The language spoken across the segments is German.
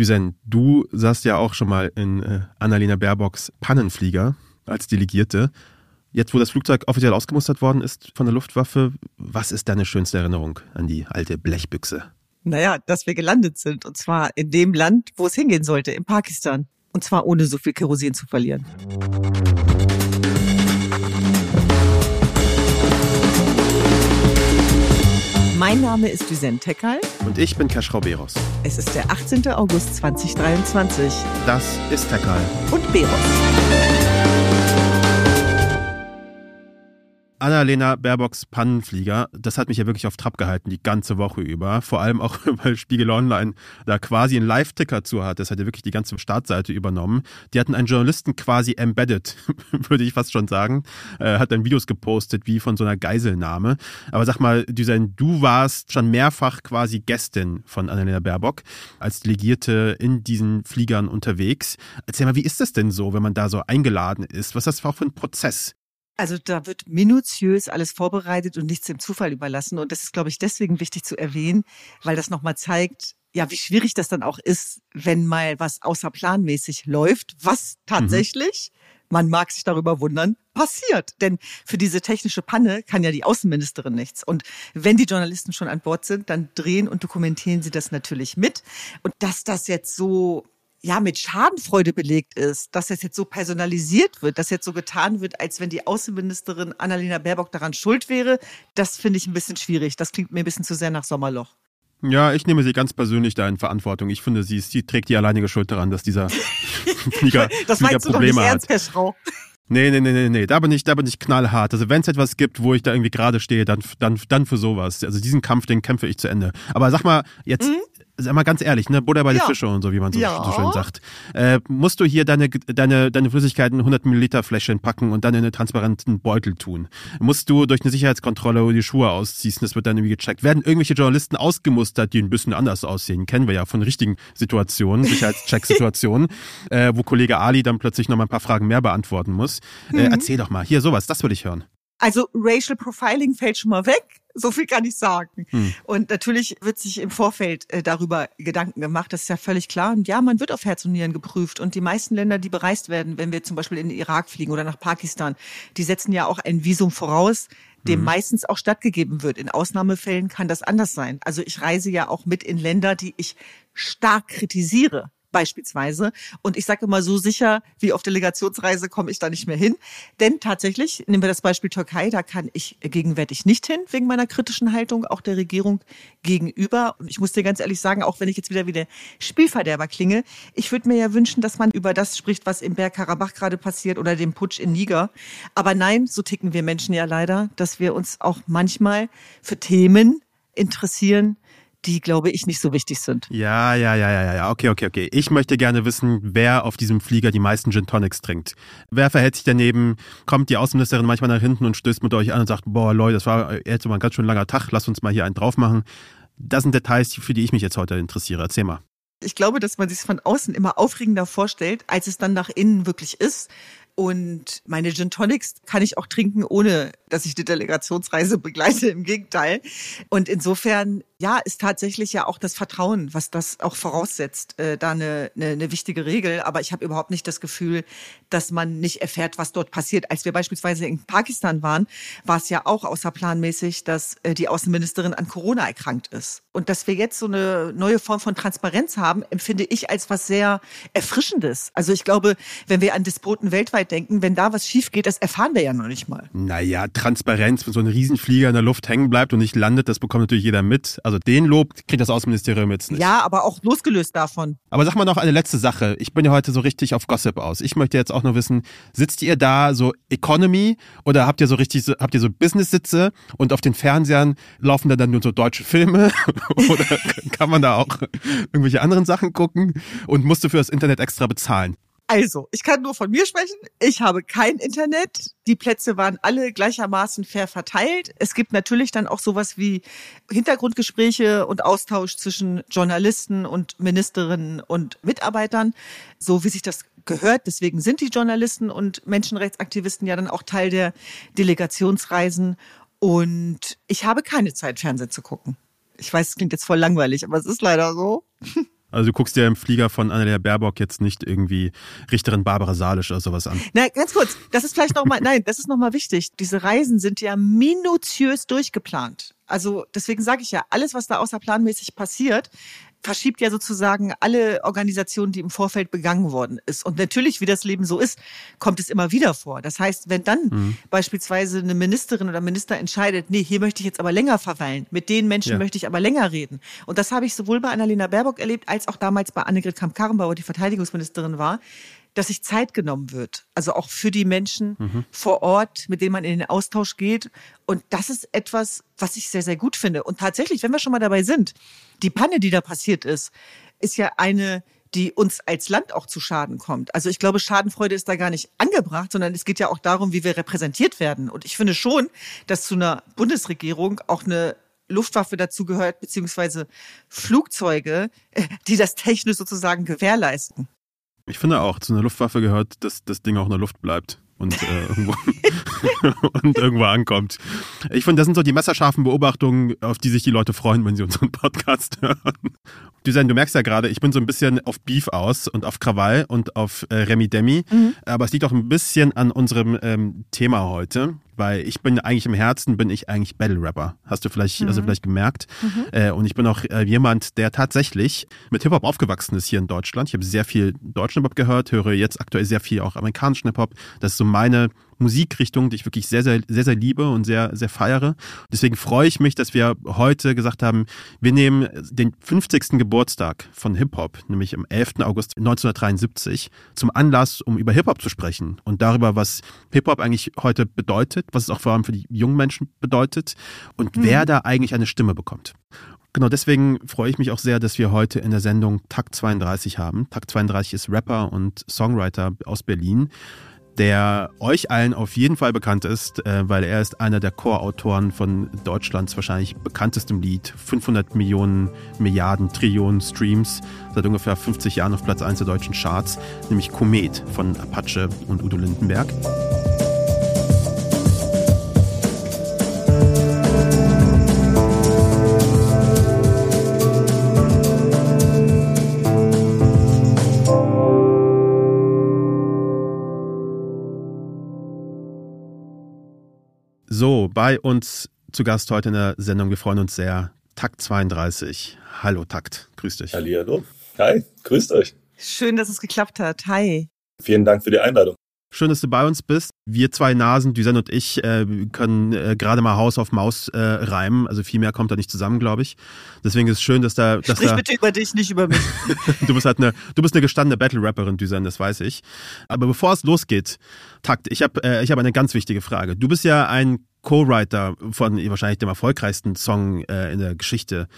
Düsen, du saßt ja auch schon mal in äh, Annalena Baerbocks Pannenflieger als Delegierte. Jetzt, wo das Flugzeug offiziell ausgemustert worden ist von der Luftwaffe, was ist deine schönste Erinnerung an die alte Blechbüchse? Naja, dass wir gelandet sind. Und zwar in dem Land, wo es hingehen sollte, in Pakistan. Und zwar ohne so viel Kerosin zu verlieren. Mein Name ist Düsen Tekal. Und ich bin Keschrau Beros. Es ist der 18. August 2023. Das ist Tekal. Und Beros. Annalena Baerbocks Pannenflieger, das hat mich ja wirklich auf Trab gehalten, die ganze Woche über. Vor allem auch, weil Spiegel Online da quasi einen Live-Ticker zu hat. Das hat ja wirklich die ganze Startseite übernommen. Die hatten einen Journalisten quasi embedded, würde ich fast schon sagen. Äh, hat dann Videos gepostet, wie von so einer Geiselnahme. Aber sag mal, Düsen, du warst schon mehrfach quasi Gästin von Annalena Baerbock als Delegierte in diesen Fliegern unterwegs. Erzähl mal, wie ist das denn so, wenn man da so eingeladen ist? Was ist das auch für ein Prozess? Also da wird minutiös alles vorbereitet und nichts dem Zufall überlassen. Und das ist, glaube ich, deswegen wichtig zu erwähnen, weil das nochmal zeigt, ja, wie schwierig das dann auch ist, wenn mal was außerplanmäßig läuft, was tatsächlich, mhm. man mag sich darüber wundern, passiert. Denn für diese technische Panne kann ja die Außenministerin nichts. Und wenn die Journalisten schon an Bord sind, dann drehen und dokumentieren sie das natürlich mit. Und dass das jetzt so ja mit Schadenfreude belegt ist, dass das jetzt so personalisiert wird, dass jetzt so getan wird, als wenn die Außenministerin Annalena Baerbock daran schuld wäre, das finde ich ein bisschen schwierig. Das klingt mir ein bisschen zu sehr nach Sommerloch. Ja, ich nehme sie ganz persönlich da in Verantwortung. Ich finde, sie, sie trägt die alleinige Schuld daran, dass dieser Flieger, das Flieger meinst Probleme du doch nicht hat. ernst, Herr Schrau. Nee, nee, nee, nee, nee. Da bin ich, da bin ich knallhart. Also wenn es etwas gibt, wo ich da irgendwie gerade stehe, dann, dann, dann für sowas. Also diesen Kampf, den kämpfe ich zu Ende. Aber sag mal, jetzt, Mhm. Sag mal ganz ehrlich, ne, Butter bei den Ja. Fische und so, wie man so, Ja. so schön sagt. Äh, musst du hier deine, deine, deine Flüssigkeiten in 100 Milliliter Fläschchen packen und dann in einen transparenten Beutel tun? Musst du durch eine Sicherheitskontrolle die Schuhe ausziehst, das wird dann irgendwie gecheckt. Werden irgendwelche Journalisten ausgemustert, die ein bisschen anders aussehen? Kennen wir ja von richtigen Situationen, Sicherheitscheck-Situationen, äh, wo Kollege Ali dann plötzlich noch mal ein paar Fragen mehr beantworten muss. Äh, Mhm. erzähl doch mal, hier sowas, das würde ich hören. Also Racial Profiling fällt schon mal weg. So viel kann ich sagen. Hm. Und natürlich wird sich im Vorfeld äh, darüber Gedanken gemacht. Das ist ja völlig klar. Und ja, man wird auf Herz und Nieren geprüft. Und die meisten Länder, die bereist werden, wenn wir zum Beispiel in den Irak fliegen oder nach Pakistan, die setzen ja auch ein Visum voraus, dem meistens auch stattgegeben wird. In Ausnahmefällen kann das anders sein. Also ich reise ja auch mit in Länder, die ich stark kritisiere beispielsweise. Und ich sage immer, so sicher wie auf Delegationsreise komme ich da nicht mehr hin. Denn tatsächlich, nehmen wir das Beispiel Türkei, da kann ich gegenwärtig nicht hin, wegen meiner kritischen Haltung auch der Regierung gegenüber. Und ich muss dir ganz ehrlich sagen, auch wenn ich jetzt wieder wie der Spielverderber klinge, ich würde mir ja wünschen, dass man über das spricht, was im Bergkarabach gerade passiert oder dem Putsch in Niger. Aber nein, so ticken wir Menschen ja leider, dass wir uns auch manchmal für Themen interessieren, die, glaube ich, nicht so wichtig sind. Ja, ja, ja, ja, ja, okay, okay, okay. Ich möchte gerne wissen, wer auf diesem Flieger die meisten Gin Tonics trinkt. Wer verhält sich daneben? Kommt die Außenministerin manchmal nach hinten und stößt mit euch an und sagt, boah, Leute, das war jetzt mal ein ganz schön langer Tag, lasst uns mal hier einen drauf machen. Das sind Details, für die ich mich jetzt heute interessiere. Erzähl mal. Ich glaube, dass man sich von außen immer aufregender vorstellt, als es dann nach innen wirklich ist. Und meine Gin Tonics kann ich auch trinken, ohne dass ich die Delegationsreise begleite. Im Gegenteil. Und insofern, ja, ist tatsächlich ja auch das Vertrauen, was das auch voraussetzt, äh, da eine, eine, eine wichtige Regel. Aber ich habe überhaupt nicht das Gefühl, dass man nicht erfährt, was dort passiert. Als wir beispielsweise in Pakistan waren, war es ja auch außerplanmäßig, dass äh, die Außenministerin an Corona erkrankt ist. Und dass wir jetzt so eine neue Form von Transparenz haben, empfinde ich als was sehr Erfrischendes. Also ich glaube, wenn wir an Despoten weltweit denken, wenn da was schief geht, das erfahren wir ja noch nicht mal. Naja, Transparenz, wenn so ein Riesenflieger in der Luft hängen bleibt und nicht landet, das bekommt natürlich jeder mit. Also den Lob kriegt das Außenministerium jetzt nicht. Ja, aber auch losgelöst davon. Aber sag mal noch eine letzte Sache. Ich bin ja heute so richtig auf Gossip aus. Ich möchte jetzt auch nur wissen, sitzt ihr da so Economy oder habt ihr so richtig, so, habt ihr so Business-Sitze und auf den Fernsehern laufen da dann nur so deutsche Filme oder kann man da auch irgendwelche anderen Sachen gucken und musst du für das Internet extra bezahlen? Also, ich kann nur von mir sprechen. Ich habe kein Internet. Die Plätze waren alle gleichermaßen fair verteilt. Es gibt natürlich dann auch sowas wie Hintergrundgespräche und Austausch zwischen Journalisten und Ministerinnen und Mitarbeitern, so wie sich das gehört. Deswegen sind die Journalisten und Menschenrechtsaktivisten ja dann auch Teil der Delegationsreisen. Und ich habe keine Zeit, Fernsehen zu gucken. Ich weiß, es klingt jetzt voll langweilig, aber es ist leider so. Also du guckst dir im Flieger von Annalena Baerbock jetzt nicht irgendwie Richterin Barbara Salisch oder sowas an. Na, ganz kurz, das ist vielleicht nochmal, nein, das ist nochmal wichtig. Diese Reisen sind ja minutiös durchgeplant. Also deswegen sage ich ja, alles, was da außerplanmäßig passiert, verschiebt ja sozusagen alle Organisationen, die im Vorfeld begangen worden ist. Und natürlich, wie das Leben so ist, kommt es immer wieder vor. Das heißt, wenn dann mhm. beispielsweise eine Ministerin oder Minister entscheidet, nee, hier möchte ich jetzt aber länger verweilen, mit den Menschen ja. möchte ich aber länger reden. Und das habe ich sowohl bei Annalena Baerbock erlebt, als auch damals bei Annegret Kramp-Karrenbauer, die Verteidigungsministerin war, dass sich Zeit genommen wird. Also auch für die Menschen mhm. vor Ort, mit denen man in den Austausch geht. Und das ist etwas, was ich sehr, sehr gut finde. Und tatsächlich, wenn wir schon mal dabei sind, die Panne, die da passiert ist, ist ja eine, die uns als Land auch zu Schaden kommt. Also ich glaube, Schadenfreude ist da gar nicht angebracht, sondern es geht ja auch darum, wie wir repräsentiert werden. Und ich finde schon, dass zu einer Bundesregierung auch eine Luftwaffe dazu gehört, beziehungsweise Flugzeuge, äh, die das technisch sozusagen gewährleisten. Ich finde auch, zu einer Luftwaffe gehört, dass das Ding auch in der Luft bleibt und, äh, irgendwo, und irgendwo ankommt. Ich finde, das sind so die messerscharfen Beobachtungen, auf die sich die Leute freuen, wenn sie unseren Podcast hören. Dusan, du merkst ja gerade, ich bin so ein bisschen auf Beef aus und auf Krawall und auf äh, Remi Demi. Mhm. Aber es liegt auch ein bisschen an unserem ähm, Thema heute weil ich bin eigentlich im Herzen, bin ich eigentlich Battle Rapper. Hast du vielleicht, mhm. also vielleicht gemerkt. Mhm. Äh, und ich bin auch äh, jemand, der tatsächlich mit Hip-Hop aufgewachsen ist hier in Deutschland. Ich habe sehr viel deutschen Hip-Hop gehört, höre jetzt aktuell sehr viel auch amerikanischen Hip-Hop. Das ist so meine Musikrichtung, die ich wirklich sehr, sehr, sehr, sehr liebe und sehr, sehr feiere. Deswegen freue ich mich, dass wir heute gesagt haben, wir nehmen den 50. Geburtstag von Hip-Hop, nämlich am 11. August 1973, zum Anlass, um über Hip-Hop zu sprechen und darüber, was Hip-Hop eigentlich heute bedeutet, was es auch vor allem für die jungen Menschen bedeutet und mhm. wer da eigentlich eine Stimme bekommt. Genau, deswegen freue ich mich auch sehr, dass wir heute in der Sendung Takt 32 haben. Takt 32 ist Rapper und Songwriter aus Berlin der euch allen auf jeden Fall bekannt ist, äh, weil er ist einer der Chorautoren von Deutschlands wahrscheinlich bekanntestem Lied. 500 Millionen, Milliarden, Trillionen Streams, seit ungefähr 50 Jahren auf Platz 1 der deutschen Charts, nämlich Komet von Apache und Udo Lindenberg. So, bei uns zu Gast heute in der Sendung. Wir freuen uns sehr. Takt 32. Hallo Takt, grüß dich. Hallo. Hi, grüßt euch. Schön, dass es geklappt hat. Hi. Vielen Dank für die Einladung. Schön, dass du bei uns bist. Wir zwei Nasen, Düsen und ich, äh, können äh, gerade mal Haus auf Maus äh, reimen. Also viel mehr kommt da nicht zusammen, glaube ich. Deswegen ist es schön, dass da. Dass Sprich da, bitte über dich, nicht über mich. du bist halt eine, du bist eine gestandene Battle-Rapperin, Düsen, das weiß ich. Aber bevor es losgeht, Takt, ich habe äh, ich hab eine ganz wichtige Frage. Du bist ja ein Co-Writer von wahrscheinlich dem erfolgreichsten Song äh, in der Geschichte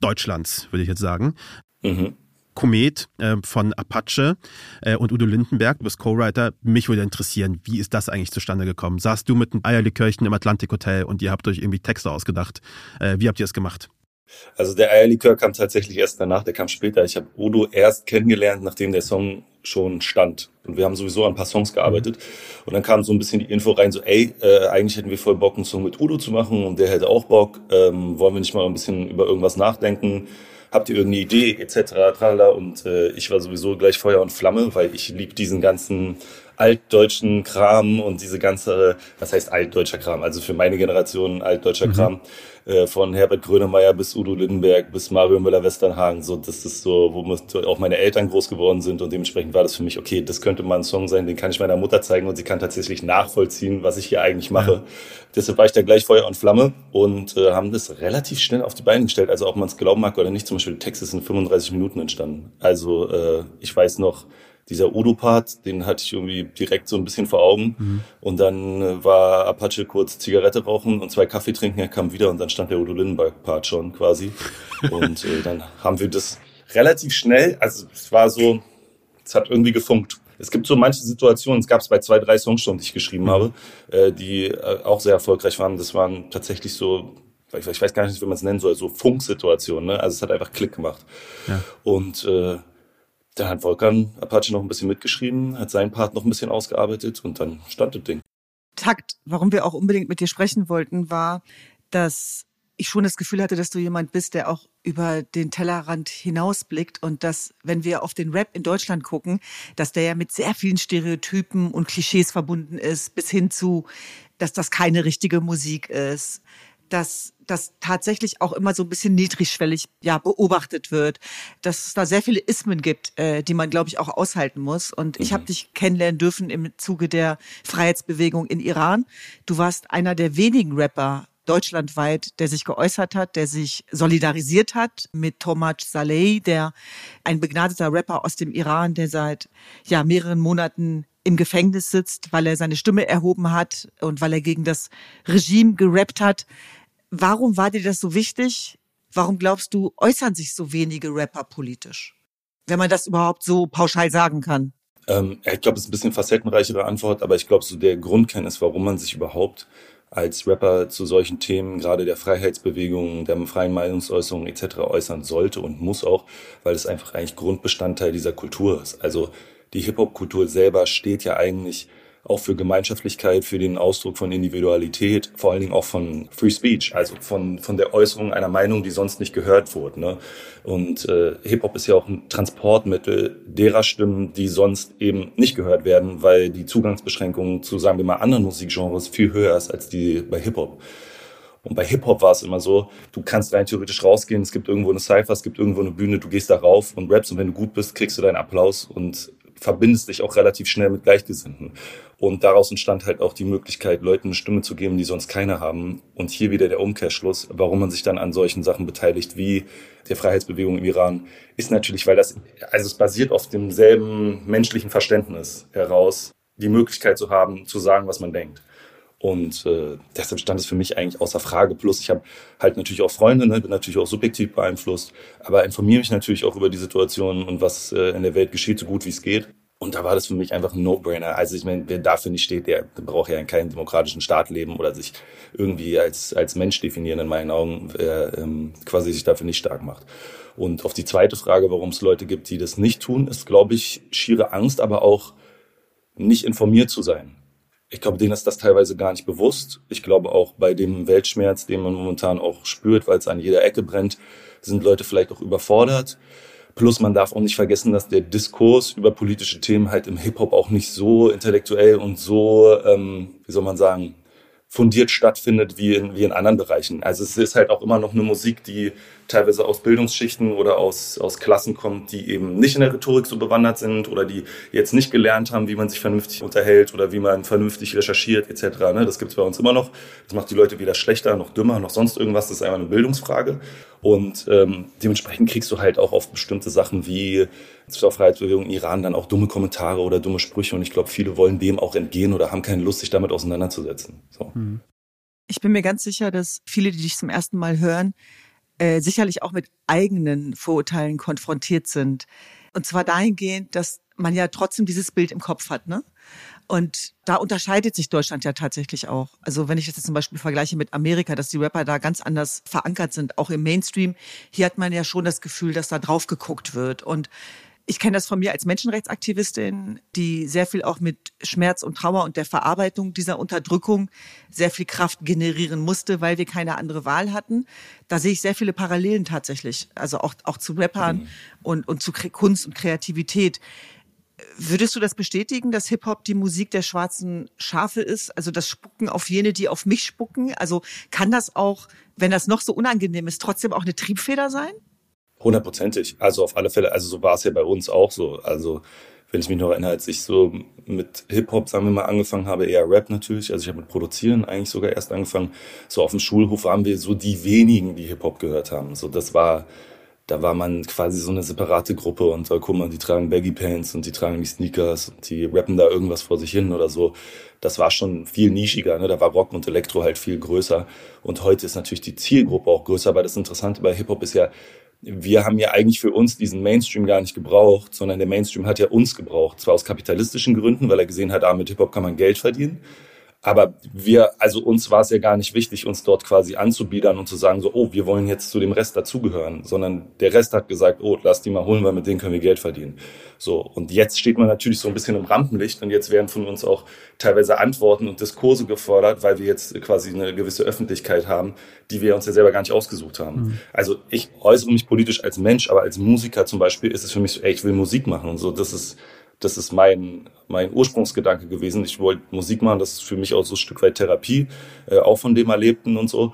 Deutschlands, würde ich jetzt sagen. Mhm. Komet äh, von Apache äh, und Udo Lindenberg, du bist Co-Writer. Mich würde interessieren, wie ist das eigentlich zustande gekommen? Saßt du mit einem Eierlikörchen im Atlantik-Hotel und ihr habt euch irgendwie Texte ausgedacht? Äh, wie habt ihr das gemacht? Also der Eierlikör kam tatsächlich erst danach, der kam später. Ich habe Udo erst kennengelernt, nachdem der Song schon stand. Und wir haben sowieso an ein paar Songs gearbeitet. Und dann kam so ein bisschen die Info rein, so, ey, äh, eigentlich hätten wir voll Bock, einen Song mit Udo zu machen und der hätte auch Bock. Ähm, wollen wir nicht mal ein bisschen über irgendwas nachdenken? Habt ihr irgendeine Idee, etc., tralala. Und äh, ich war sowieso gleich Feuer und Flamme, weil ich lieb diesen ganzen altdeutschen Kram und diese ganze, was heißt altdeutscher Kram? Also für meine Generation altdeutscher mhm. Kram. Äh, von Herbert Grönemeyer bis Udo Lindenberg bis Mario Müller-Westernhagen. So, das ist so, womit auch meine Eltern groß geworden sind und dementsprechend war das für mich, okay, das könnte mal ein Song sein, den kann ich meiner Mutter zeigen und sie kann tatsächlich nachvollziehen, was ich hier eigentlich mache. Ja. Deshalb war ich da gleich Feuer und Flamme und äh, haben das relativ schnell auf die Beine gestellt. Also ob man es glauben mag oder nicht, zum Beispiel der Text ist in 35 Minuten entstanden. Also äh, ich weiß noch, dieser Udo-Part, den hatte ich irgendwie direkt so ein bisschen vor Augen. Mhm. Und dann äh, war Apache kurz Zigarette rauchen und zwei Kaffee trinken, er kam wieder und dann stand der Udo Lindenberg-Part schon quasi. und äh, dann haben wir das relativ schnell, also es war so, es hat irgendwie gefunkt. Es gibt so manche Situationen, es gab es bei zwei, drei Songs schon, die ich geschrieben mhm. habe, äh, die äh, auch sehr erfolgreich waren. Das waren tatsächlich so ich weiß gar nicht, wie man es nennen soll, so Funksituationen. Ne? Also es hat einfach Klick gemacht. Ja. Und äh, da hat Volkan Apache noch ein bisschen mitgeschrieben, hat seinen Part noch ein bisschen ausgearbeitet und dann stand das Ding. Takt, warum wir auch unbedingt mit dir sprechen wollten, war, dass ich schon das Gefühl hatte, dass du jemand bist, der auch über den Tellerrand hinausblickt und dass, wenn wir auf den Rap in Deutschland gucken, dass der ja mit sehr vielen Stereotypen und Klischees verbunden ist, bis hin zu, dass das keine richtige Musik ist, dass das tatsächlich auch immer so ein bisschen niedrigschwellig ja beobachtet wird, dass es da sehr viele Ismen gibt, äh, die man glaube ich auch aushalten muss. Und ich habe mhm. dich kennenlernen dürfen im Zuge der Freiheitsbewegung in Iran. Du warst einer der wenigen Rapper deutschlandweit, der sich geäußert hat, der sich solidarisiert hat mit Tomaj Saleh, der ein begnadeter Rapper aus dem Iran, der seit ja mehreren Monaten im Gefängnis sitzt, weil er seine Stimme erhoben hat und weil er gegen das Regime gerappt hat. Warum war dir das so wichtig? Warum glaubst du, äußern sich so wenige Rapper politisch? Wenn man das überhaupt so pauschal sagen kann. Ähm, ich glaube, es ist ein bisschen facettenreichere Antwort, aber ich glaube, so der Grundkern warum man sich überhaupt als Rapper zu solchen Themen, gerade der Freiheitsbewegung, der freien Meinungsäußerung etc. äußern sollte und muss auch, weil es einfach eigentlich Grundbestandteil dieser Kultur ist. Also die Hip-Hop-Kultur selber steht ja eigentlich auch für Gemeinschaftlichkeit, für den Ausdruck von Individualität, vor allen Dingen auch von Free Speech, also von, von der Äußerung einer Meinung, die sonst nicht gehört wurde. Ne? Und äh, Hip-Hop ist ja auch ein Transportmittel derer Stimmen, die sonst eben nicht gehört werden, weil die Zugangsbeschränkungen zu, sagen wir mal, anderen Musikgenres viel höher ist als die bei Hip-Hop. Und bei Hip-Hop war es immer so, du kannst rein theoretisch rausgehen, es gibt irgendwo eine Cypher, es gibt irgendwo eine Bühne, du gehst da rauf und rappst und wenn du gut bist, kriegst du deinen Applaus und verbindest dich auch relativ schnell mit Gleichgesinnten. Und daraus entstand halt auch die Möglichkeit, Leuten eine Stimme zu geben, die sonst keine haben. Und hier wieder der Umkehrschluss, warum man sich dann an solchen Sachen beteiligt wie der Freiheitsbewegung im Iran, ist natürlich, weil das, also es basiert auf demselben menschlichen Verständnis heraus, die Möglichkeit zu haben, zu sagen, was man denkt. Und äh, deshalb stand es für mich eigentlich außer Frage. Plus ich habe halt natürlich auch Freunde, ne, bin natürlich auch subjektiv beeinflusst, aber informiere mich natürlich auch über die Situation und was äh, in der Welt geschieht, so gut wie es geht. Und da war das für mich einfach ein No-Brainer. Also ich meine, wer dafür nicht steht, der braucht ja in keinem demokratischen Staat leben oder sich irgendwie als, als Mensch definieren, in meinen Augen, wer ähm, quasi sich dafür nicht stark macht. Und auf die zweite Frage, warum es Leute gibt, die das nicht tun, ist, glaube ich, schiere Angst, aber auch nicht informiert zu sein. Ich glaube, denen ist das teilweise gar nicht bewusst. Ich glaube auch bei dem Weltschmerz, den man momentan auch spürt, weil es an jeder Ecke brennt, sind Leute vielleicht auch überfordert. Plus man darf auch nicht vergessen, dass der Diskurs über politische Themen halt im Hip-Hop auch nicht so intellektuell und so, ähm, wie soll man sagen, fundiert stattfindet wie in, wie in anderen Bereichen. Also es ist halt auch immer noch eine Musik, die teilweise aus Bildungsschichten oder aus, aus Klassen kommt, die eben nicht in der Rhetorik so bewandert sind oder die jetzt nicht gelernt haben, wie man sich vernünftig unterhält oder wie man vernünftig recherchiert etc. Ne? Das gibt's bei uns immer noch. Das macht die Leute weder schlechter noch dümmer noch sonst irgendwas. Das ist einfach eine Bildungsfrage. Und ähm, dementsprechend kriegst du halt auch auf bestimmte Sachen wie zur Freiheitsbewegung Iran dann auch dumme Kommentare oder dumme Sprüche. Und ich glaube, viele wollen dem auch entgehen oder haben keine Lust, sich damit auseinanderzusetzen. So. Hm. Ich bin mir ganz sicher, dass viele, die dich zum ersten Mal hören, äh, sicherlich auch mit eigenen Vorurteilen konfrontiert sind. Und zwar dahingehend, dass man ja trotzdem dieses Bild im Kopf hat, ne? Und da unterscheidet sich Deutschland ja tatsächlich auch. Also wenn ich das jetzt zum Beispiel vergleiche mit Amerika, dass die Rapper da ganz anders verankert sind, auch im Mainstream, hier hat man ja schon das Gefühl, dass da drauf geguckt wird. Und ich kenne das von mir als Menschenrechtsaktivistin, die sehr viel auch mit Schmerz und Trauer und der Verarbeitung dieser Unterdrückung sehr viel Kraft generieren musste, weil wir keine andere Wahl hatten. Da sehe ich sehr viele Parallelen tatsächlich, also auch, auch zu Rappern mhm. und, und zu Kunst und Kreativität. Würdest du das bestätigen, dass Hip-Hop die Musik der schwarzen Schafe ist? Also das Spucken auf jene, die auf mich spucken? Also kann das auch, wenn das noch so unangenehm ist, trotzdem auch eine Triebfeder sein? Hundertprozentig. Also auf alle Fälle, also so war es ja bei uns auch so. Also wenn ich mich noch erinnere, als ich so mit Hip-Hop, sagen wir mal, angefangen habe, eher Rap natürlich, also ich habe mit Produzieren eigentlich sogar erst angefangen, so auf dem Schulhof waren wir so die wenigen, die Hip-Hop gehört haben. So das war, da war man quasi so eine separate Gruppe und da guck mal, die tragen Baggy Pants und die tragen die Sneakers und die rappen da irgendwas vor sich hin oder so. Das war schon viel nischiger, ne? da war Rock und Elektro halt viel größer und heute ist natürlich die Zielgruppe auch größer, aber das Interessante bei Hip-Hop ist ja, wir haben ja eigentlich für uns diesen Mainstream gar nicht gebraucht, sondern der Mainstream hat ja uns gebraucht. Zwar aus kapitalistischen Gründen, weil er gesehen hat, ah, mit Hip-Hop kann man Geld verdienen. Aber wir, also uns war es ja gar nicht wichtig, uns dort quasi anzubiedern und zu sagen, so, oh, wir wollen jetzt zu dem Rest dazugehören, sondern der Rest hat gesagt, oh, lass die mal holen, weil mit denen können wir Geld verdienen. So. Und jetzt steht man natürlich so ein bisschen im Rampenlicht und jetzt werden von uns auch teilweise Antworten und Diskurse gefordert, weil wir jetzt quasi eine gewisse Öffentlichkeit haben, die wir uns ja selber gar nicht ausgesucht haben. Mhm. Also ich äußere mich politisch als Mensch, aber als Musiker zum Beispiel ist es für mich so, ey, ich will Musik machen und so. Das ist, das ist mein, mein Ursprungsgedanke gewesen. Ich wollte Musik machen, das ist für mich auch so ein Stück weit Therapie, äh, auch von dem Erlebten und so.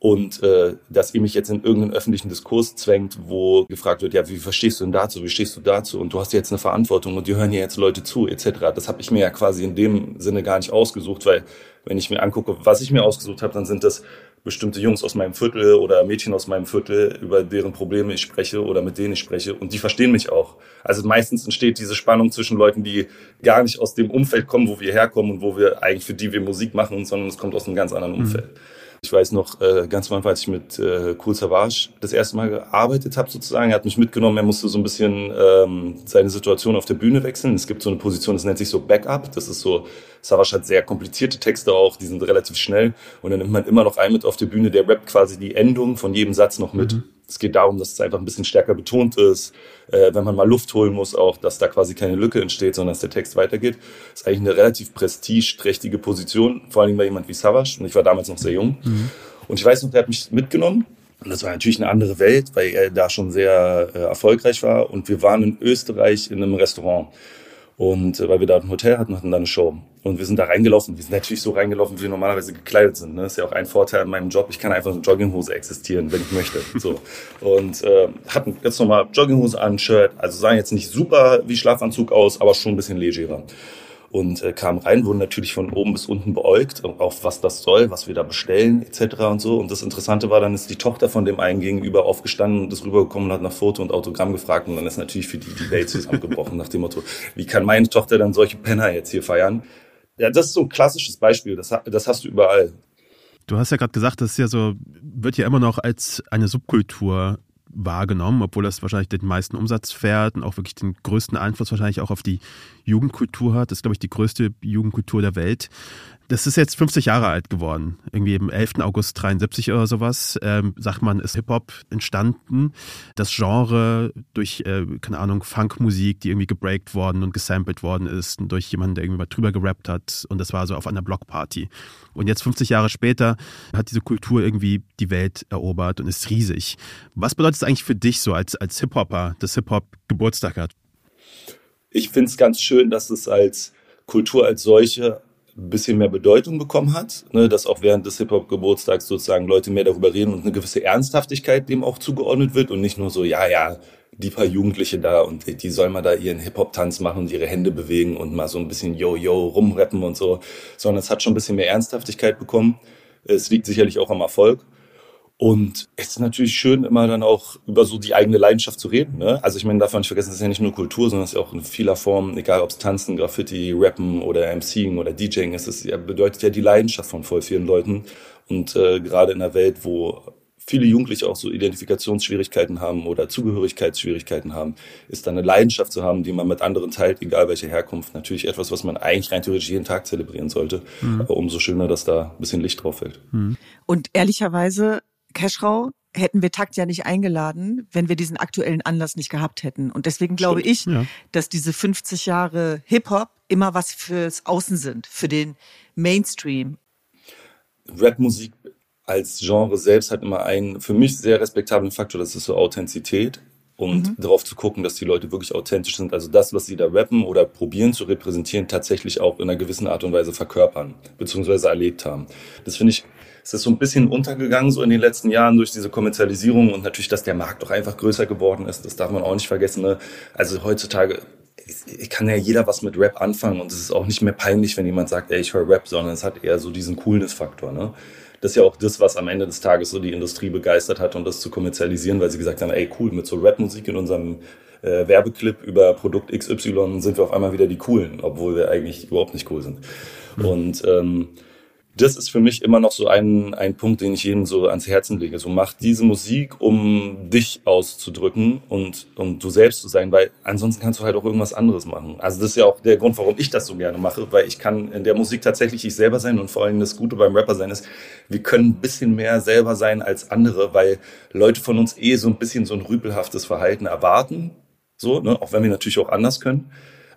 Und äh, dass ihr mich jetzt in irgendeinen öffentlichen Diskurs zwängt, wo gefragt wird, ja, wie verstehst du denn dazu, wie stehst du dazu und du hast jetzt eine Verantwortung und die hören ja jetzt Leute zu, etc. Das habe ich mir ja quasi in dem Sinne gar nicht ausgesucht, weil wenn ich mir angucke, was ich mir ausgesucht habe, dann sind das bestimmte Jungs aus meinem Viertel oder Mädchen aus meinem Viertel, über deren Probleme ich spreche oder mit denen ich spreche. Und die verstehen mich auch. Also meistens entsteht diese Spannung zwischen Leuten, die gar nicht aus dem Umfeld kommen, wo wir herkommen und wo wir eigentlich für die wir Musik machen, sondern es kommt aus einem ganz anderen mhm. Umfeld. Mhm. Ich weiß noch äh, ganz am als ich mit äh, Cool Savage das erste Mal gearbeitet habe, sozusagen, er hat mich mitgenommen, er musste so ein bisschen ähm, seine Situation auf der Bühne wechseln. Es gibt so eine Position, das nennt sich so Backup. Das ist so, Savage hat sehr komplizierte Texte auch, die sind relativ schnell. Und dann nimmt man immer noch einen mit auf der Bühne, der rappt quasi die Endung von jedem Satz noch mit. Mhm. Es geht darum, dass es einfach ein bisschen stärker betont ist, äh, wenn man mal Luft holen muss, auch, dass da quasi keine Lücke entsteht, sondern dass der Text weitergeht. Das ist eigentlich eine relativ prestigeträchtige Position, vor allem bei jemand wie Savage. Und ich war damals noch sehr jung. Mhm. Und ich weiß noch, der hat mich mitgenommen. Und das war natürlich eine andere Welt, weil er da schon sehr äh, erfolgreich war. Und wir waren in Österreich in einem Restaurant. Und äh, weil wir da ein Hotel hatten, hatten da eine Show. Und wir sind da reingelaufen. Wir sind natürlich so reingelaufen, wie wir normalerweise gekleidet sind. Ne? Das ist ja auch ein Vorteil in meinem Job. Ich kann einfach in Jogginghose existieren, wenn ich möchte. So. Und äh, hatten jetzt nochmal Jogginghose an, Shirt. Also sahen jetzt nicht super wie Schlafanzug aus, aber schon ein bisschen legerer und äh, kamen rein, wurden natürlich von oben bis unten beäugt, auf was das soll, was wir da bestellen etc. und so. Und das Interessante war, dann ist die Tochter von dem einen gegenüber aufgestanden und ist rübergekommen und hat nach Foto und Autogramm gefragt und dann ist natürlich für die die Welt zusammengebrochen nach dem Motto, wie kann meine Tochter dann solche Penner jetzt hier feiern? Ja, das ist so ein klassisches Beispiel, das, das hast du überall. Du hast ja gerade gesagt, das ist ja so, wird ja immer noch als eine Subkultur wahrgenommen, obwohl das wahrscheinlich den meisten Umsatz fährt und auch wirklich den größten Einfluss wahrscheinlich auch auf die Jugendkultur hat. Das ist, glaube ich, die größte Jugendkultur der Welt. Das ist jetzt 50 Jahre alt geworden. Irgendwie im 11. August 73 oder sowas, ähm, sagt man, ist Hip-Hop entstanden. Das Genre durch, äh, keine Ahnung, Funkmusik, die irgendwie gebreakt worden und gesampelt worden ist, und durch jemanden, der irgendwie mal drüber gerappt hat. Und das war so auf einer Blockparty. Und jetzt 50 Jahre später hat diese Kultur irgendwie die Welt erobert und ist riesig. Was bedeutet es eigentlich für dich so als, als Hip-Hopper, dass Hip-Hop Geburtstag hat? Ich finde es ganz schön, dass es als Kultur als solche ein bisschen mehr Bedeutung bekommen hat, ne, dass auch während des Hip-Hop-Geburtstags sozusagen Leute mehr darüber reden und eine gewisse Ernsthaftigkeit dem auch zugeordnet wird und nicht nur so, ja, ja, die paar Jugendliche da und die sollen mal da ihren Hip-Hop-Tanz machen und ihre Hände bewegen und mal so ein bisschen Yo-Yo rumrappen und so, sondern es hat schon ein bisschen mehr Ernsthaftigkeit bekommen. Es liegt sicherlich auch am Erfolg. Und es ist natürlich schön, immer dann auch über so die eigene Leidenschaft zu reden. Ne? Also ich meine, darf man nicht vergessen, das ist ja nicht nur Kultur, sondern es ist ja auch in vieler Form, egal ob es Tanzen, Graffiti, Rappen oder MCing oder DJing ist, es bedeutet ja die Leidenschaft von voll vielen Leuten. Und äh, gerade in einer Welt, wo viele Jugendliche auch so Identifikationsschwierigkeiten haben oder Zugehörigkeitsschwierigkeiten haben, ist dann eine Leidenschaft zu haben, die man mit anderen teilt, egal welche Herkunft, natürlich etwas, was man eigentlich rein theoretisch jeden Tag zelebrieren sollte. Mhm. Aber umso schöner, dass da ein bisschen Licht drauf fällt. Mhm. Und ehrlicherweise Keschrau hätten wir Takt ja nicht eingeladen, wenn wir diesen aktuellen Anlass nicht gehabt hätten. Und deswegen glaube Stimmt, ich, ja. dass diese 50 Jahre Hip-Hop immer was fürs Außen sind, für den Mainstream. Rapmusik als Genre selbst hat immer einen für mich sehr respektablen Faktor, das ist so Authentizität und mhm. darauf zu gucken, dass die Leute wirklich authentisch sind. Also das, was sie da rappen oder probieren zu repräsentieren, tatsächlich auch in einer gewissen Art und Weise verkörpern, beziehungsweise erlebt haben. Das finde ich es ist so ein bisschen untergegangen so in den letzten Jahren durch diese Kommerzialisierung und natürlich, dass der Markt doch einfach größer geworden ist. Das darf man auch nicht vergessen. Ne? Also heutzutage kann ja jeder was mit Rap anfangen und es ist auch nicht mehr peinlich, wenn jemand sagt, ey, ich höre Rap, sondern es hat eher so diesen Coolness-Faktor. Ne? Das ist ja auch das, was am Ende des Tages so die Industrie begeistert hat und das zu kommerzialisieren, weil sie gesagt haben, ey, cool, mit so Rap-Musik in unserem äh, Werbeclip über Produkt XY sind wir auf einmal wieder die Coolen, obwohl wir eigentlich überhaupt nicht cool sind. Mhm. Und ähm, das ist für mich immer noch so ein, ein Punkt, den ich jedem so ans Herzen lege. So mach diese Musik, um dich auszudrücken und um du selbst zu sein, weil ansonsten kannst du halt auch irgendwas anderes machen. Also das ist ja auch der Grund, warum ich das so gerne mache, weil ich kann in der Musik tatsächlich ich selber sein und vor allem das Gute beim Rapper sein ist, wir können ein bisschen mehr selber sein als andere, weil Leute von uns eh so ein bisschen so ein rüpelhaftes Verhalten erwarten, so, ne, auch wenn wir natürlich auch anders können.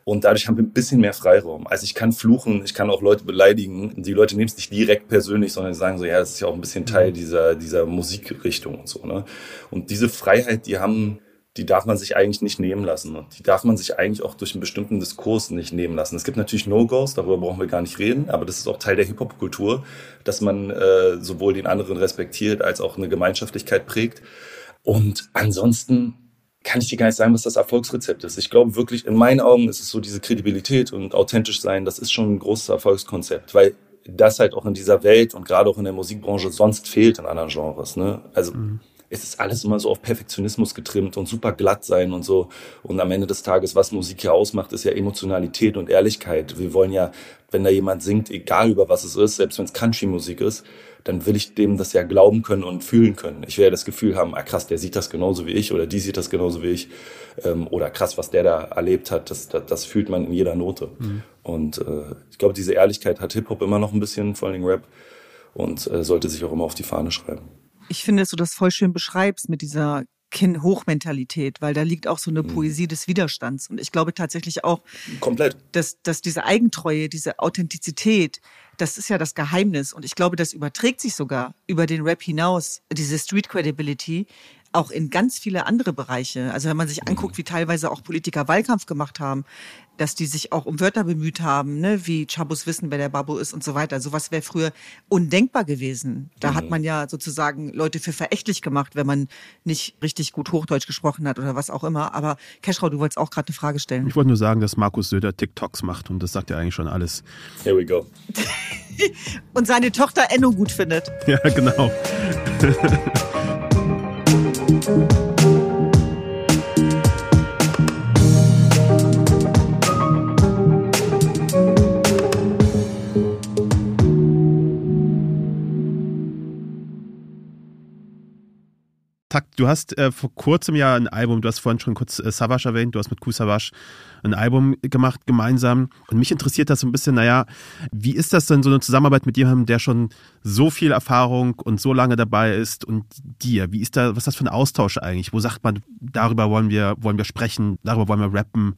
Und dadurch haben wir ein bisschen mehr Freiraum. Also ich kann fluchen, ich kann auch Leute beleidigen. Die Leute nehmen es nicht direkt persönlich, sondern sagen so, ja, das ist ja auch ein bisschen Teil mhm. dieser, dieser Musikrichtung und so. Ne? Und diese Freiheit, die haben, die darf man sich eigentlich nicht nehmen lassen. Und die darf man sich eigentlich auch durch einen bestimmten Diskurs nicht nehmen lassen. Es gibt natürlich No-Gos, darüber brauchen wir gar nicht reden, aber das ist auch Teil der Hip-Hop-Kultur, dass man äh, sowohl den anderen respektiert als auch eine Gemeinschaftlichkeit prägt. Und ansonsten kann ich dir gar nicht sagen, was das Erfolgsrezept ist. Ich glaube wirklich, in meinen Augen ist es so diese Kredibilität und authentisch sein, das ist schon ein großes Erfolgskonzept, weil das halt auch in dieser Welt und gerade auch in der Musikbranche sonst fehlt in anderen Genres. Ne? Also mhm. es ist alles immer so auf Perfektionismus getrimmt und super glatt sein und so. Und am Ende des Tages, was Musik ja ausmacht, ist ja Emotionalität und Ehrlichkeit. Wir wollen ja, wenn da jemand singt, egal über was es ist, selbst wenn es Country-Musik ist, dann will ich dem das ja glauben können und fühlen können. Ich will ja das Gefühl haben, ah krass, der sieht das genauso wie ich oder die sieht das genauso wie ich. Ähm, oder krass, was der da erlebt hat, das, das, das fühlt man in jeder Note. Mhm. Und äh, ich glaube, diese Ehrlichkeit hat Hip-Hop immer noch ein bisschen, vor allem Rap, und äh, sollte sich auch immer auf die Fahne schreiben. Ich finde, dass du das voll schön beschreibst mit dieser Hochmentalität, weil da liegt auch so eine mhm. Poesie des Widerstands. Und ich glaube tatsächlich auch, Komplett. Dass, dass diese Eigentreue, diese Authentizität, das ist ja das Geheimnis. Und ich glaube, das überträgt sich sogar über den Rap hinaus, diese Street Credibility, auch in ganz viele andere Bereiche. Also wenn man sich anguckt, wie teilweise auch Politiker Wahlkampf gemacht haben, dass die sich auch um Wörter bemüht haben, ne, wie Chabus wissen, wer der Babu ist und so weiter. Sowas wäre früher undenkbar gewesen. Da mhm. hat man ja sozusagen Leute für verächtlich gemacht, wenn man nicht richtig gut Hochdeutsch gesprochen hat oder was auch immer. Aber Keschrau, du wolltest auch gerade eine Frage stellen. Ich wollte nur sagen, dass Markus Söder TikToks macht und das sagt ja eigentlich schon alles. Here we go. und seine Tochter Enno gut findet. Ja, genau. Thank you. Takt, du hast äh, vor kurzem ja ein Album, du hast vorhin schon kurz äh, Savage erwähnt, du hast mit Ku Savage ein Album gemacht gemeinsam. Und mich interessiert das so ein bisschen, naja, wie ist das denn so eine Zusammenarbeit mit jemandem, der schon so viel Erfahrung und so lange dabei ist und dir? Wie ist da, was ist das für ein Austausch eigentlich? Wo sagt man, darüber wollen wir, wollen wir sprechen, darüber wollen wir rappen?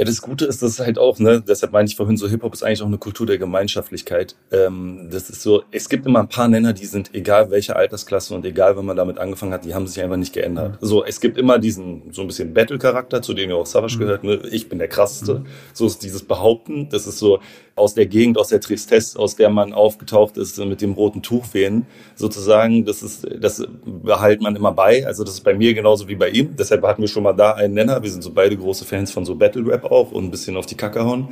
Ja, das Gute ist, das ist halt auch, ne, deshalb meine ich vorhin so, Hip-Hop ist eigentlich auch eine Kultur der Gemeinschaftlichkeit. Ähm, das ist so, es gibt immer ein paar Nenner, die sind, egal welche Altersklasse und egal, wenn man damit angefangen hat, die haben sich einfach nicht geändert. Mhm. So, es gibt immer diesen, so ein bisschen Battle-Charakter, zu dem ja auch Savage mhm. gehört, ne? ich bin der krasseste. Mhm. So ist dieses Behaupten, das ist so, aus der Gegend, aus der Tristesse, aus der man aufgetaucht ist mit dem roten Tuchwehen, sozusagen, das ist, das behält man immer bei. Also das ist bei mir genauso wie bei ihm. Deshalb hatten wir schon mal da einen Nenner. Wir sind so beide große Fans von so Battle Rap auch und ein bisschen auf die Kacke hauen.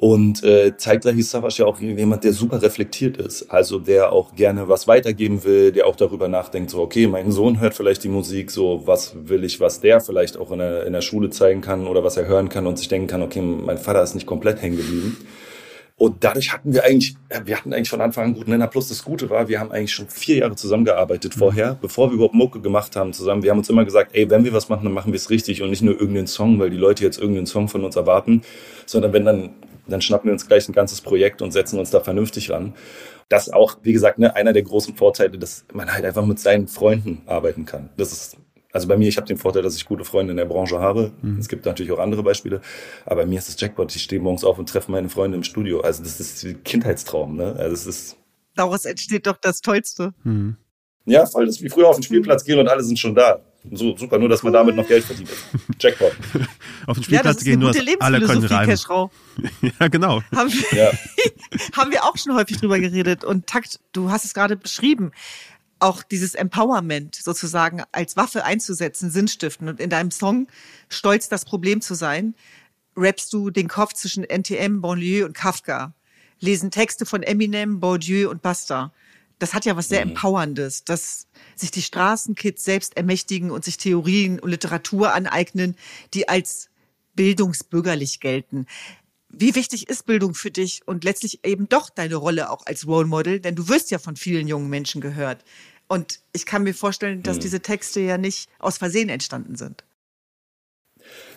Und äh, zeitgleich ist Savas ja auch jemand, der super reflektiert ist. Also der auch gerne was weitergeben will, der auch darüber nachdenkt, so, okay, mein Sohn hört vielleicht die Musik, so, was will ich, was der vielleicht auch in der, in der Schule zeigen kann oder was er hören kann und sich denken kann, okay, mein Vater ist nicht komplett hängen geblieben. Und dadurch hatten wir eigentlich, wir hatten eigentlich von Anfang an einen guten Nenner. Plus das Gute war, wir haben eigentlich schon vier Jahre zusammengearbeitet mhm. vorher, bevor wir überhaupt Mucke gemacht haben zusammen. Wir haben uns immer gesagt, ey, wenn wir was machen, dann machen wir es richtig und nicht nur irgendeinen Song, weil die Leute jetzt irgendeinen Song von uns erwarten, sondern wenn dann, dann schnappen wir uns gleich ein ganzes Projekt und setzen uns da vernünftig ran. Das auch, wie gesagt, ne, einer der großen Vorteile, dass man halt einfach mit seinen Freunden arbeiten kann. Das ist also bei mir, ich habe den Vorteil, dass ich gute Freunde in der Branche habe. Mhm. Es gibt natürlich auch andere Beispiele. Aber bei mir ist das Jackpot. Ich stehe morgens auf und treffe meine Freunde im Studio. Also das ist ein Kindheitstraum. Ne? Also es ist Daraus entsteht doch das Tollste. Mhm. Ja, voll. Das ist wie früher auf den Spielplatz gehen und alle sind schon da. So, super, nur dass man damit noch Geld verdient. Jackpot. auf den Spielplatz ja, gehen, nur dass alle können rein. ja, genau. Haben wir, ja. haben wir auch schon häufig drüber geredet. Und Takt, du hast es gerade beschrieben auch dieses Empowerment sozusagen als Waffe einzusetzen, sinnstiften. Und in deinem Song Stolz das Problem zu sein, rappst du den Kopf zwischen NTM, Bonlieu und Kafka, lesen Texte von Eminem, Bourdieu und Basta. Das hat ja was sehr mhm. Empowerndes, dass sich die Straßenkids selbst ermächtigen und sich Theorien und Literatur aneignen, die als bildungsbürgerlich gelten. Wie wichtig ist Bildung für dich und letztlich eben doch deine Rolle auch als Role Model, denn du wirst ja von vielen jungen Menschen gehört. Und ich kann mir vorstellen, dass mhm. diese Texte ja nicht aus Versehen entstanden sind.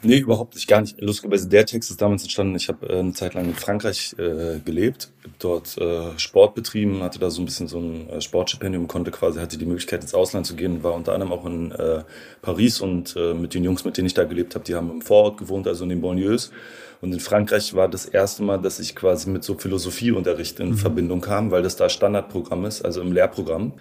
Nee, überhaupt nicht, gar nicht. Lustigerweise, der Text ist damals entstanden. Ich habe äh, eine Zeit lang in Frankreich äh, gelebt, dort äh, Sport betrieben, hatte da so ein bisschen so ein äh, Sportstipendium, konnte quasi, hatte die Möglichkeit ins Ausland zu gehen, war unter anderem auch in äh, Paris und mit den Jungs, mit denen ich da gelebt habe, die haben im Vorort gewohnt, also in den Banlieues. Und in Frankreich war das erste Mal, dass ich quasi mit so Philosophieunterricht in mhm. Verbindung kam, weil das da Standardprogramm ist, also im Lehrprogramm.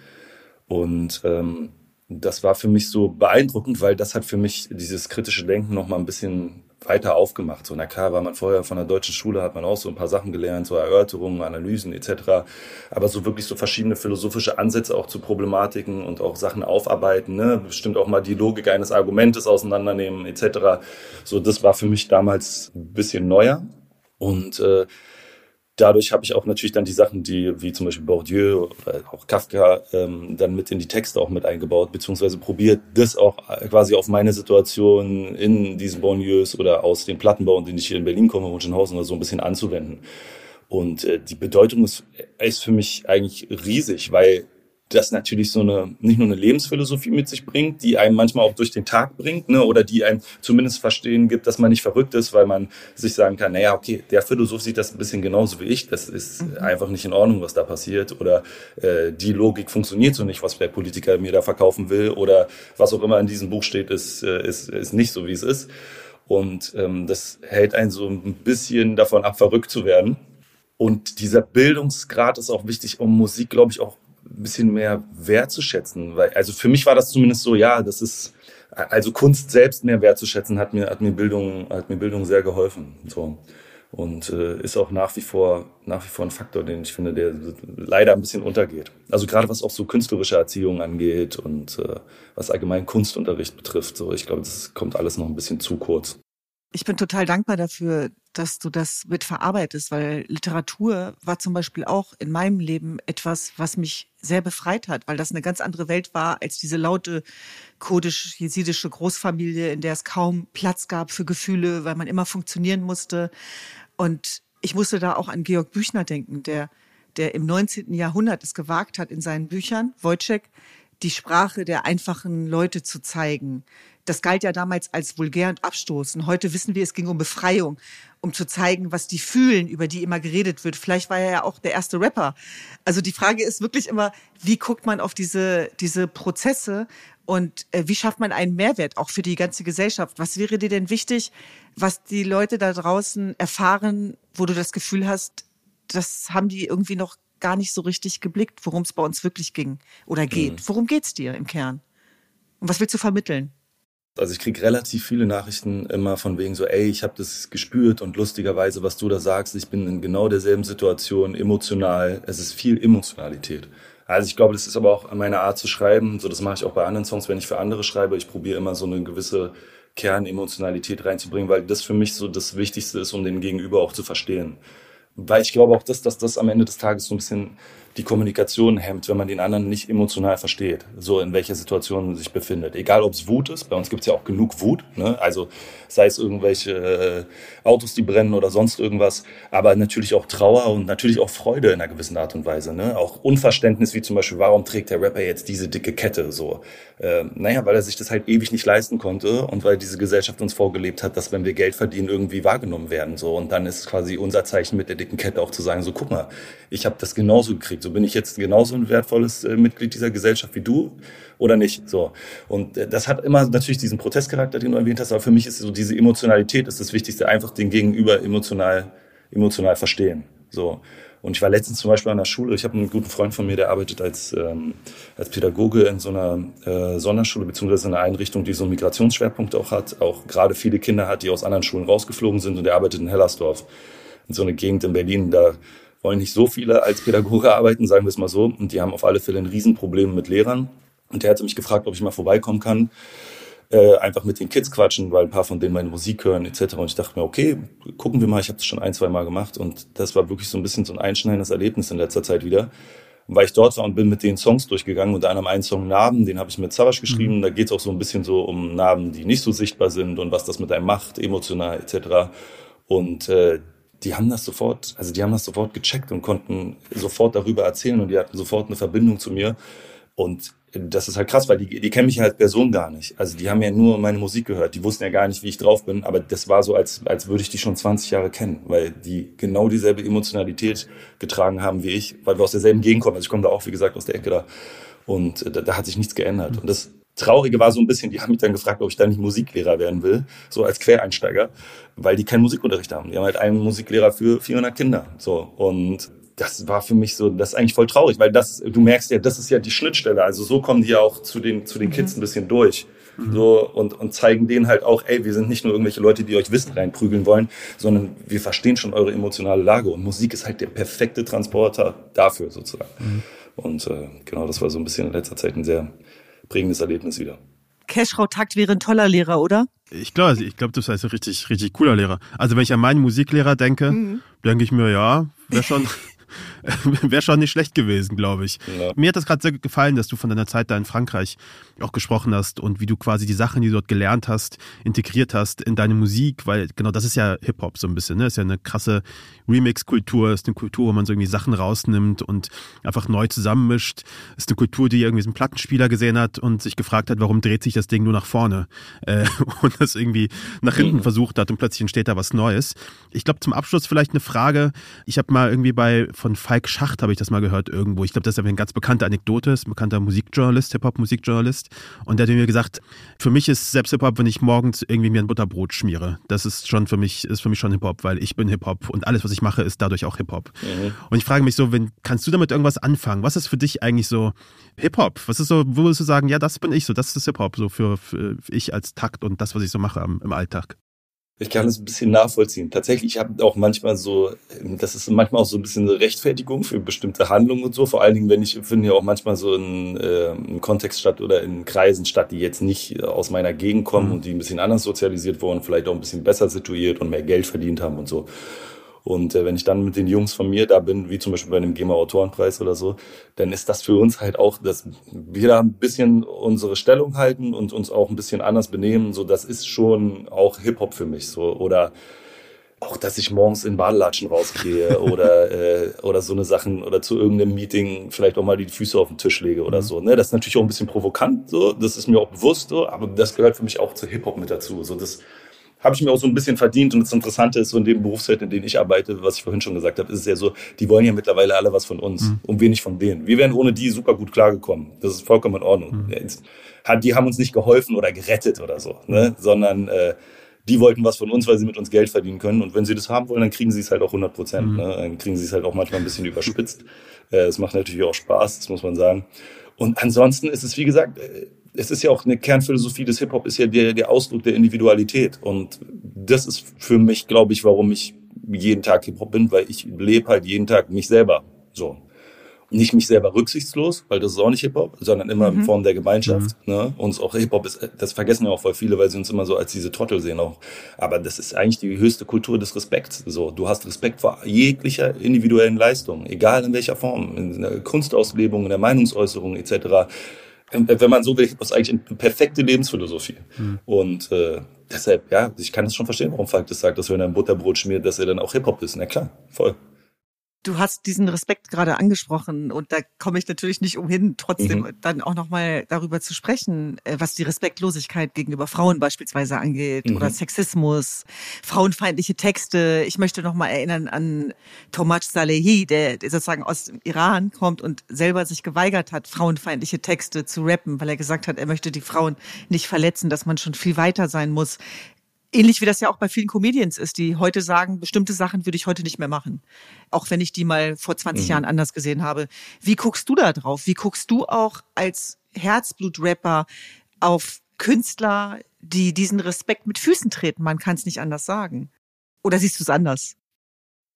Und ähm, das war für mich so beeindruckend, weil das hat für mich dieses kritische Denken noch mal ein bisschen weiter aufgemacht. So, na klar, war man vorher von der deutschen Schule, hat man auch so ein paar Sachen gelernt, so Erörterungen, Analysen etc. Aber so wirklich so verschiedene philosophische Ansätze auch zu Problematiken und auch Sachen aufarbeiten, ne? bestimmt auch mal die Logik eines Argumentes auseinandernehmen etc. So, das war für mich damals ein bisschen neuer. Und äh, dadurch habe ich auch natürlich dann die Sachen, die wie zum Beispiel Bourdieu oder auch Kafka ähm, dann mit in die Texte auch mit eingebaut, beziehungsweise probiert, das auch quasi auf meine Situation in diesen Bonlieus oder aus den Plattenbau, in denen ich hier in Berlin komme, Wunschenhausen oder so ein bisschen anzuwenden. Und äh, die Bedeutung ist, ist für mich eigentlich riesig, weil das natürlich so eine, nicht nur eine Lebensphilosophie mit sich bringt, die einem manchmal auch durch den Tag bringt, ne, oder die einem zumindest verstehen gibt, dass man nicht verrückt ist, weil man sich sagen kann, naja, okay, der Philosoph sieht das ein bisschen genauso wie ich, das ist mhm. einfach nicht in Ordnung, was da passiert, oder äh, die Logik funktioniert so nicht, was der Politiker mir da verkaufen will, oder was auch immer in diesem Buch steht, ist, äh, ist, ist nicht so, wie es ist. Und ähm, das hält einen so ein bisschen davon ab, verrückt zu werden. Und dieser Bildungsgrad ist auch wichtig, um Musik, glaube ich, auch bisschen mehr wertzuschätzen. Weil, also für mich war das zumindest so, ja, das ist, also Kunst selbst mehr wertzuschätzen, hat mir, hat mir Bildung, hat mir Bildung sehr geholfen. So. Und äh, ist auch nach wie vor, nach wie vor ein Faktor, den ich finde, der leider ein bisschen untergeht. Also gerade was auch so künstlerische Erziehung angeht und äh, was allgemein Kunstunterricht betrifft. So, ich glaube, das kommt alles noch ein bisschen zu kurz. Ich bin total dankbar dafür, dass du das mit verarbeitest, weil Literatur war zum Beispiel auch in meinem Leben etwas, was mich sehr befreit hat, weil das eine ganz andere Welt war als diese laute kurdisch-jesidische Großfamilie, in der es kaum Platz gab für Gefühle, weil man immer funktionieren musste. Und ich musste da auch an Georg Büchner denken, der, der im 19. Jahrhundert es gewagt hat, in seinen Büchern, Wojciech, die Sprache der einfachen Leute zu zeigen, das galt ja damals als vulgär und abstoßend. Heute wissen wir, es ging um Befreiung, um zu zeigen, was die fühlen, über die immer geredet wird. Vielleicht war er ja auch der erste Rapper. Also die Frage ist wirklich immer, wie guckt man auf diese, diese Prozesse und äh, wie schafft man einen Mehrwert auch für die ganze Gesellschaft? Was wäre dir denn wichtig, was die Leute da draußen erfahren, wo du das Gefühl hast, das haben die irgendwie noch gar nicht so richtig geblickt, worum es bei uns wirklich ging oder geht? Mhm. Worum geht's dir im Kern? Und was willst du vermitteln? Also ich kriege relativ viele Nachrichten immer von wegen so, ey, ich habe das gespürt und lustigerweise, was du da sagst, ich bin in genau derselben Situation, emotional. Es ist viel Emotionalität. Also ich glaube, das ist aber auch meine Art zu schreiben. So, das mache ich auch bei anderen Songs, wenn ich für andere schreibe. Ich probiere immer so eine gewisse Kernemotionalität reinzubringen, weil das für mich so das Wichtigste ist, um den Gegenüber auch zu verstehen. Weil ich glaube auch, dass, dass das am Ende des Tages so ein bisschen die Kommunikation hemmt, wenn man den anderen nicht emotional versteht, so in welcher Situation er sich befindet. Egal, ob es Wut ist, bei uns gibt es ja auch genug Wut, ne? also sei es irgendwelche äh, Autos, die brennen oder sonst irgendwas, aber natürlich auch Trauer und natürlich auch Freude in einer gewissen Art und Weise. Ne? Auch Unverständnis, wie zum Beispiel, warum trägt der Rapper jetzt diese dicke Kette so? Äh, naja, weil er sich das halt ewig nicht leisten konnte und weil diese Gesellschaft uns vorgelebt hat, dass wenn wir Geld verdienen, irgendwie wahrgenommen werden. So. Und dann ist quasi unser Zeichen mit der dicken Kette auch zu sagen, so guck mal, ich habe das genauso gekriegt. So bin ich jetzt genauso ein wertvolles äh, Mitglied dieser Gesellschaft wie du oder nicht. So. Und äh, das hat immer natürlich diesen Protestcharakter, den du erwähnt hast, aber für mich ist so diese Emotionalität ist das Wichtigste, einfach den Gegenüber emotional, emotional verstehen. So. Und ich war letztens zum Beispiel an der Schule, ich habe einen guten Freund von mir, der arbeitet als, ähm, als Pädagoge in so einer äh, Sonderschule, beziehungsweise in einer Einrichtung, die so einen Migrationsschwerpunkt auch hat, auch gerade viele Kinder hat, die aus anderen Schulen rausgeflogen sind und der arbeitet in Hellersdorf, in so einer Gegend in Berlin, da wollen nicht so viele als Pädagoge arbeiten, sagen wir es mal so. Und die haben auf alle Fälle ein Riesenproblem mit Lehrern. Und der hatte mich gefragt, ob ich mal vorbeikommen kann, äh, einfach mit den Kids quatschen, weil ein paar von denen meine Musik hören etc. Und ich dachte mir, okay, gucken wir mal. Ich habe das schon ein, zwei Mal gemacht und das war wirklich so ein bisschen so ein einschneidendes Erlebnis in letzter Zeit wieder. Weil ich dort war und bin mit den Songs durchgegangen, unter anderem einen Song Narben, den habe ich mit Savage geschrieben. Mhm. Da geht es auch so ein bisschen so um Narben, die nicht so sichtbar sind und was das mit einem macht, emotional etc. Und äh, die haben das sofort, also die haben das sofort gecheckt und konnten sofort darüber erzählen und die hatten sofort eine Verbindung zu mir. Und das ist halt krass, weil die, die kennen mich ja als Person gar nicht. Also die haben ja nur meine Musik gehört. Die wussten ja gar nicht, wie ich drauf bin. Aber das war so, als, als würde ich die schon 20 Jahre kennen, weil die genau dieselbe Emotionalität getragen haben wie ich, weil wir aus derselben Gegend kommen. Also ich komme da auch, wie gesagt, aus der Ecke da. Und da, da hat sich nichts geändert. Und das Traurige war so ein bisschen, die haben mich dann gefragt, ob ich da nicht Musiklehrer werden will, so als Quereinsteiger, weil die keinen Musikunterricht haben. Die haben halt einen Musiklehrer für 400 Kinder. So. Und das war für mich so, das ist eigentlich voll traurig, weil das, du merkst ja, das ist ja die Schnittstelle. Also so kommen die ja auch zu den, zu den mhm. Kids ein bisschen durch. Mhm. So, und, und zeigen denen halt auch, ey, wir sind nicht nur irgendwelche Leute, die euch Wissen reinprügeln wollen, sondern wir verstehen schon eure emotionale Lage. Und Musik ist halt der perfekte Transporter dafür sozusagen. Mhm. Und äh, genau, das war so ein bisschen in letzter Zeit ein sehr prägendes Erlebnis wieder. Keschrau Takt wäre ein toller Lehrer, oder? Ich glaube, ich glaube, das heißt ein richtig, richtig cooler Lehrer. Also wenn ich an meinen Musiklehrer denke, mhm. denke ich mir, ja, wäre schon, Wäre schon nicht schlecht gewesen, glaube ich. Ja. Mir hat das gerade sehr gefallen, dass du von deiner Zeit da in Frankreich auch gesprochen hast und wie du quasi die Sachen, die du dort gelernt hast, integriert hast in deine Musik, weil genau das ist ja Hip-Hop so ein bisschen, ne? Ist ja eine krasse Remix-Kultur, ist eine Kultur, wo man so irgendwie Sachen rausnimmt und einfach neu zusammenmischt. Ist eine Kultur, die irgendwie so einen Plattenspieler gesehen hat und sich gefragt hat, warum dreht sich das Ding nur nach vorne äh, und das irgendwie nach hinten mhm. versucht hat und plötzlich entsteht da was Neues. Ich glaube, zum Abschluss vielleicht eine Frage. Ich habe mal irgendwie bei von Falk Schacht habe ich das mal gehört irgendwo. Ich glaube, das ist eine ganz bekannte Anekdote, ist ein bekannter Musikjournalist, Hip-Hop-Musikjournalist. Und der hat mir gesagt, für mich ist selbst Hip-Hop, wenn ich morgens irgendwie mir ein Butterbrot schmiere. Das ist schon für mich, ist für mich schon Hip-Hop, weil ich bin Hip-Hop und alles, was ich mache, ist dadurch auch Hip-Hop. Mhm. Und ich frage mich so, wenn, kannst du damit irgendwas anfangen? Was ist für dich eigentlich so Hip-Hop? Was ist so, wo würdest du sagen, ja, das bin ich so, das ist Hip-Hop, so für, für ich als Takt und das, was ich so mache im, im Alltag? Ich kann es ein bisschen nachvollziehen. Tatsächlich, ich habe auch manchmal so, das ist manchmal auch so ein bisschen eine Rechtfertigung für bestimmte Handlungen und so. Vor allen Dingen, wenn ich finde ja auch manchmal so in, äh, im Kontext statt oder in Kreisen statt, die jetzt nicht aus meiner Gegend kommen mhm. und die ein bisschen anders sozialisiert wurden, vielleicht auch ein bisschen besser situiert und mehr Geld verdient haben und so. Und äh, wenn ich dann mit den Jungs von mir da bin, wie zum Beispiel bei einem GEMA Autorenpreis oder so, dann ist das für uns halt auch, dass wir da ein bisschen unsere Stellung halten und uns auch ein bisschen anders benehmen. So, das ist schon auch Hip-Hop für mich so. Oder auch, dass ich morgens in Badelatschen rausgehe oder, äh, oder so eine Sachen oder zu irgendeinem Meeting vielleicht auch mal die Füße auf den Tisch lege oder mhm. so. Ne? Das ist natürlich auch ein bisschen provokant, so, das ist mir auch bewusst so, aber das gehört für mich auch zu Hip-Hop mit dazu. So, das habe ich mir auch so ein bisschen verdient. Und das Interessante ist, so in dem Berufsfeld, in dem ich arbeite, was ich vorhin schon gesagt habe, ist es ja so, die wollen ja mittlerweile alle was von uns mhm. und nicht von denen. Wir wären ohne die super gut klargekommen. Das ist vollkommen in Ordnung. Mhm. Die haben uns nicht geholfen oder gerettet oder so, ne? sondern äh, die wollten was von uns, weil sie mit uns Geld verdienen können. Und wenn sie das haben wollen, dann kriegen sie es halt auch 100 Prozent. Mhm. Ne? Dann kriegen sie es halt auch manchmal ein bisschen überspitzt. Äh, es macht natürlich auch Spaß, das muss man sagen. Und ansonsten ist es, wie gesagt, äh, es ist ja auch eine Kernphilosophie des Hip-Hop, ist ja der, der Ausdruck der Individualität. Und das ist für mich, glaube ich, warum ich jeden Tag Hip-Hop bin, weil ich lebe halt jeden Tag mich selber so. Nicht mich selber rücksichtslos, weil das ist auch nicht Hip-Hop, sondern immer mhm. in Form der Gemeinschaft. Mhm. Ne? Und auch Hip-Hop ist, das vergessen ja auch voll viele, weil sie uns immer so als diese Trottel sehen auch. Aber das ist eigentlich die höchste Kultur des Respekts. So, du hast Respekt vor jeglicher individuellen Leistung, egal in welcher Form, in der Kunstauslebung, in der Meinungsäußerung etc wenn man so will, ist eigentlich eine perfekte Lebensphilosophie. Mhm. Und äh, deshalb, ja, ich kann das schon verstehen, warum Falk das sagt, dass wenn er ein Butterbrot schmiert, dass er dann auch Hip-Hop ist. Na klar, voll. Du hast diesen Respekt gerade angesprochen und da komme ich natürlich nicht umhin, trotzdem mhm. dann auch nochmal darüber zu sprechen, äh, was die Respektlosigkeit gegenüber Frauen beispielsweise angeht mhm. oder Sexismus, frauenfeindliche Texte. Ich möchte nochmal erinnern an Tomaj Salehi, der sozusagen aus dem Iran kommt und selber sich geweigert hat, frauenfeindliche Texte zu rappen, weil er gesagt hat, er möchte die Frauen nicht verletzen, dass man schon viel weiter sein muss. Ähnlich wie das ja auch bei vielen Comedians ist, die heute sagen, bestimmte Sachen würde ich heute nicht mehr machen. Auch wenn ich die mal vor 20 mhm. Jahren anders gesehen habe. Wie guckst du da drauf? Wie guckst du auch als Herzblut-Rapper auf Künstler, die diesen Respekt mit Füßen treten? Man kann es nicht anders sagen. Oder siehst du es anders?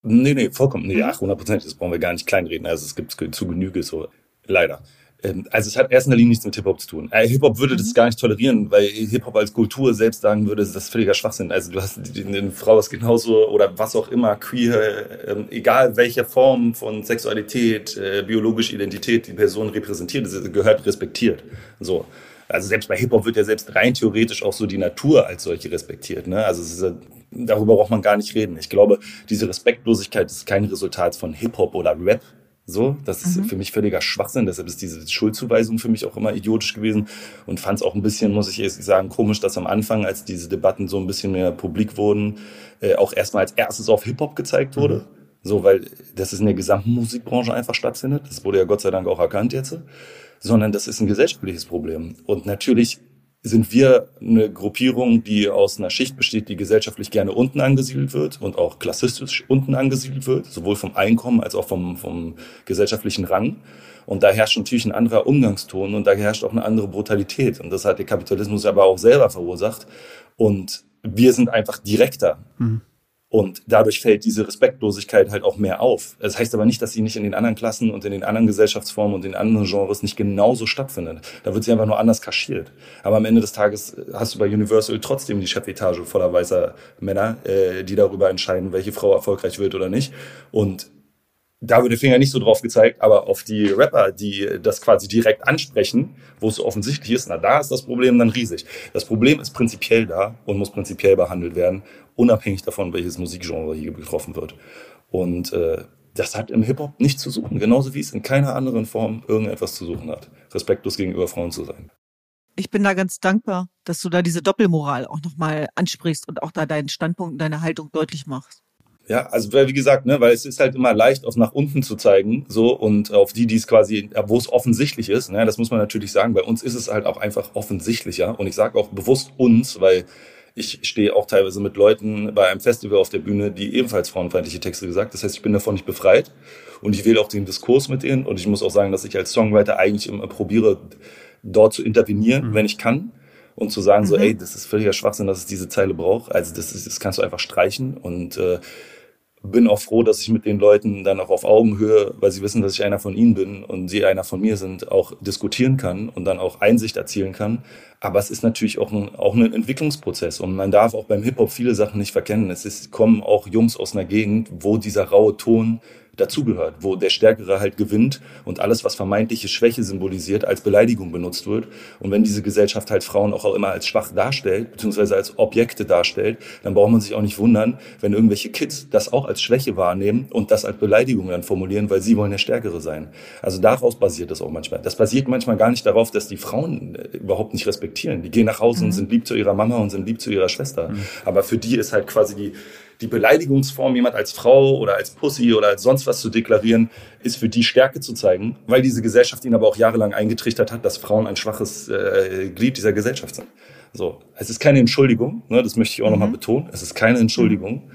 Nee, nee, vollkommen. Nee, mhm. ach, 100 Prozent. Das brauchen wir gar nicht kleinreden. Also es gibt zu Genüge so. Leider. Ähm, also es hat erst in der Linie nichts mit Hip-Hop zu tun. Äh, Hip-Hop würde das mhm. gar nicht tolerieren, weil Hip-Hop als Kultur selbst sagen würde, das ist völliger Schwachsinn. Also du hast eine Frau ist genauso oder was auch immer, queer, ähm, egal welche Form von Sexualität, äh, biologische Identität die Person repräsentiert, gehört respektiert. So. Also selbst bei Hip-Hop wird ja selbst rein theoretisch auch so die Natur als solche respektiert. Ne? Also ist darüber braucht man gar nicht reden. Ich glaube, diese Respektlosigkeit ist kein Resultat von Hip-Hop oder Rap. So, das ist mhm. für mich völliger Schwachsinn. Deshalb ist diese Schuldzuweisung für mich auch immer idiotisch gewesen und fand es auch ein bisschen, muss ich jetzt sagen, komisch, dass am Anfang, als diese Debatten so ein bisschen mehr publik wurden, äh, auch erstmal als erstes auf Hip-Hop gezeigt wurde. Mhm. So, weil das ist in der gesamten Musikbranche einfach stattfindet. Das wurde ja Gott sei Dank auch erkannt jetzt. Sondern das ist ein gesellschaftliches Problem. Und natürlich sind wir eine Gruppierung, die aus einer Schicht besteht, die gesellschaftlich gerne unten angesiedelt wird und auch klassistisch unten angesiedelt wird, sowohl vom Einkommen als auch vom, vom gesellschaftlichen Rang. Und da herrscht natürlich ein anderer Umgangston und da herrscht auch eine andere Brutalität. Und das hat der Kapitalismus aber auch selber verursacht. Und wir sind einfach direkter. Mhm. Und dadurch fällt diese Respektlosigkeit halt auch mehr auf. Das heißt aber nicht, dass sie nicht in den anderen Klassen und in den anderen Gesellschaftsformen und in anderen Genres nicht genauso stattfindet. Da wird sie einfach nur anders kaschiert. Aber am Ende des Tages hast du bei Universal trotzdem die Chefetage voller weißer Männer, äh, die darüber entscheiden, welche Frau erfolgreich wird oder nicht. Und da wird der Finger nicht so drauf gezeigt, aber auf die Rapper, die das quasi direkt ansprechen, wo es so offensichtlich ist, na da ist das Problem dann riesig. Das Problem ist prinzipiell da und muss prinzipiell behandelt werden, unabhängig davon, welches Musikgenre hier getroffen wird. Und äh, das hat im Hip-Hop nichts zu suchen, genauso wie es in keiner anderen Form irgendetwas zu suchen hat, respektlos gegenüber Frauen zu sein. Ich bin da ganz dankbar, dass du da diese Doppelmoral auch nochmal ansprichst und auch da deinen Standpunkt und deine Haltung deutlich machst. Ja, also wie gesagt, ne, weil es ist halt immer leicht, auf nach unten zu zeigen, so und auf die, die es quasi, wo es offensichtlich ist. Ne, das muss man natürlich sagen. Bei uns ist es halt auch einfach offensichtlicher. Und ich sage auch bewusst uns, weil ich stehe auch teilweise mit Leuten bei einem Festival auf der Bühne, die ebenfalls frauenfeindliche Texte gesagt. Das heißt, ich bin davon nicht befreit und ich wähle auch den Diskurs mit denen. Und ich muss auch sagen, dass ich als Songwriter eigentlich immer probiere, dort zu intervenieren, mhm. wenn ich kann und zu sagen mhm. so, ey, das ist völliger Schwachsinn, dass es diese Zeile braucht. Also das, ist, das kannst du einfach streichen und äh, bin auch froh, dass ich mit den Leuten dann auch auf Augenhöhe, weil sie wissen, dass ich einer von ihnen bin und sie einer von mir sind, auch diskutieren kann und dann auch Einsicht erzielen kann. Aber es ist natürlich auch ein, auch ein Entwicklungsprozess und man darf auch beim Hip-Hop viele Sachen nicht verkennen. Es ist, kommen auch Jungs aus einer Gegend, wo dieser raue Ton dazugehört, wo der Stärkere halt gewinnt und alles, was vermeintliche Schwäche symbolisiert, als Beleidigung benutzt wird. Und wenn diese Gesellschaft halt Frauen auch immer als schwach darstellt, beziehungsweise als Objekte darstellt, dann braucht man sich auch nicht wundern, wenn irgendwelche Kids das auch als Schwäche wahrnehmen und das als Beleidigung dann formulieren, weil sie wollen der Stärkere sein. Also daraus basiert das auch manchmal. Das basiert manchmal gar nicht darauf, dass die Frauen äh, überhaupt nicht respektieren. Die gehen nach Hause mhm. und sind lieb zu ihrer Mama und sind lieb zu ihrer Schwester. Mhm. Aber für die ist halt quasi die, die Beleidigungsform, jemand als Frau oder als Pussy oder als sonst was zu deklarieren, ist für die Stärke zu zeigen, weil diese Gesellschaft ihnen aber auch jahrelang eingetrichtert hat, dass Frauen ein schwaches äh, Glied dieser Gesellschaft sind. So, es ist keine Entschuldigung, ne, das möchte ich auch mhm. nochmal betonen. Es ist keine Entschuldigung.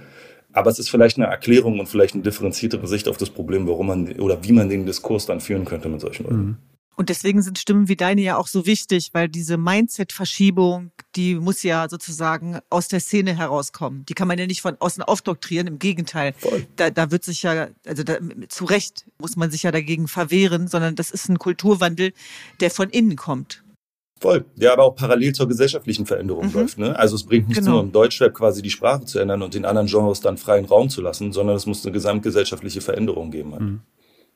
Aber es ist vielleicht eine Erklärung und vielleicht eine differenziertere Sicht auf das Problem, warum man oder wie man den Diskurs dann führen könnte mit solchen Leuten. Mhm. Und deswegen sind Stimmen wie deine ja auch so wichtig, weil diese Mindset-Verschiebung, die muss ja sozusagen aus der Szene herauskommen. Die kann man ja nicht von außen aufdoktrieren, im Gegenteil. Voll. Da, da wird sich ja, also da, zu Recht muss man sich ja dagegen verwehren, sondern das ist ein Kulturwandel, der von innen kommt. Voll. Der aber auch parallel zur gesellschaftlichen Veränderung mhm. läuft. Ne? Also es bringt nicht genau. nur im Deutschrap quasi die Sprache zu ändern und den anderen Genres dann freien Raum zu lassen, sondern es muss eine gesamtgesellschaftliche Veränderung geben. Mhm.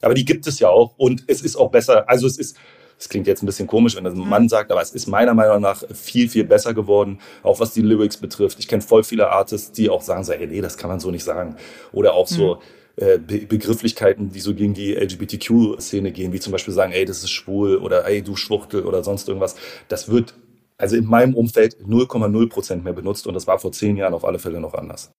Aber die gibt es ja auch und es ist auch besser. Also es ist, es klingt jetzt ein bisschen komisch, wenn das ein Mann sagt, aber es ist meiner Meinung nach viel, viel besser geworden, auch was die Lyrics betrifft. Ich kenne voll viele Artists, die auch sagen so, hey, nee, das kann man so nicht sagen. Oder auch so mhm. äh, Be Begrifflichkeit, die so gegen die LGBTQ-Szene gehen, wie zum Beispiel sagen, ey, das ist schwul oder ey, du Schwuchtel oder sonst irgendwas. Das wird also in meinem Umfeld 0,0 Prozent mehr benutzt und das war vor zehn Jahren auf alle Fälle noch anders.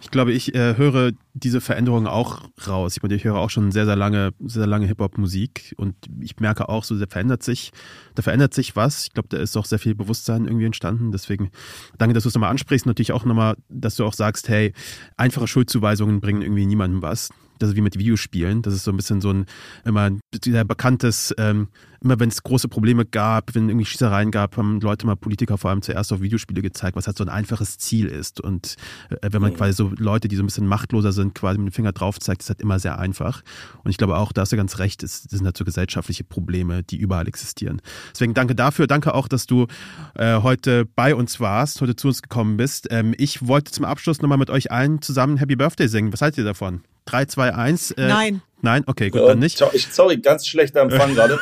Ich glaube, ich äh, höre diese Veränderung auch raus. Ich, meine, ich höre auch schon sehr, sehr lange, sehr lange Hip-Hop-Musik und ich merke auch, so, da verändert sich, da verändert sich was. Ich glaube, da ist auch sehr viel Bewusstsein irgendwie entstanden. Deswegen danke, dass du es nochmal ansprichst. Natürlich auch nochmal, dass du auch sagst, hey, einfache Schuldzuweisungen bringen irgendwie niemandem was das ist wie mit Videospielen. Das ist so ein bisschen so ein immer sehr bekanntes, ähm, immer wenn es große Probleme gab, wenn irgendwie Schießereien gab, haben Leute mal Politiker vor allem zuerst auf Videospiele gezeigt, was halt so ein einfaches Ziel ist. Und äh, wenn man mhm. quasi so Leute, die so ein bisschen machtloser sind, quasi mit dem Finger drauf zeigt, ist halt immer sehr einfach. Und ich glaube auch, da hast du ganz recht, das sind halt so gesellschaftliche Probleme, die überall existieren. Deswegen danke dafür. Danke auch, dass du äh, heute bei uns warst, heute zu uns gekommen bist. Ähm, ich wollte zum Abschluss nochmal mit euch allen zusammen Happy Birthday singen. Was haltet ihr davon? 3, 2, 1. Äh, Nein. Nein, okay, gut, dann nicht. Sorry, ganz schlechter Empfang gerade.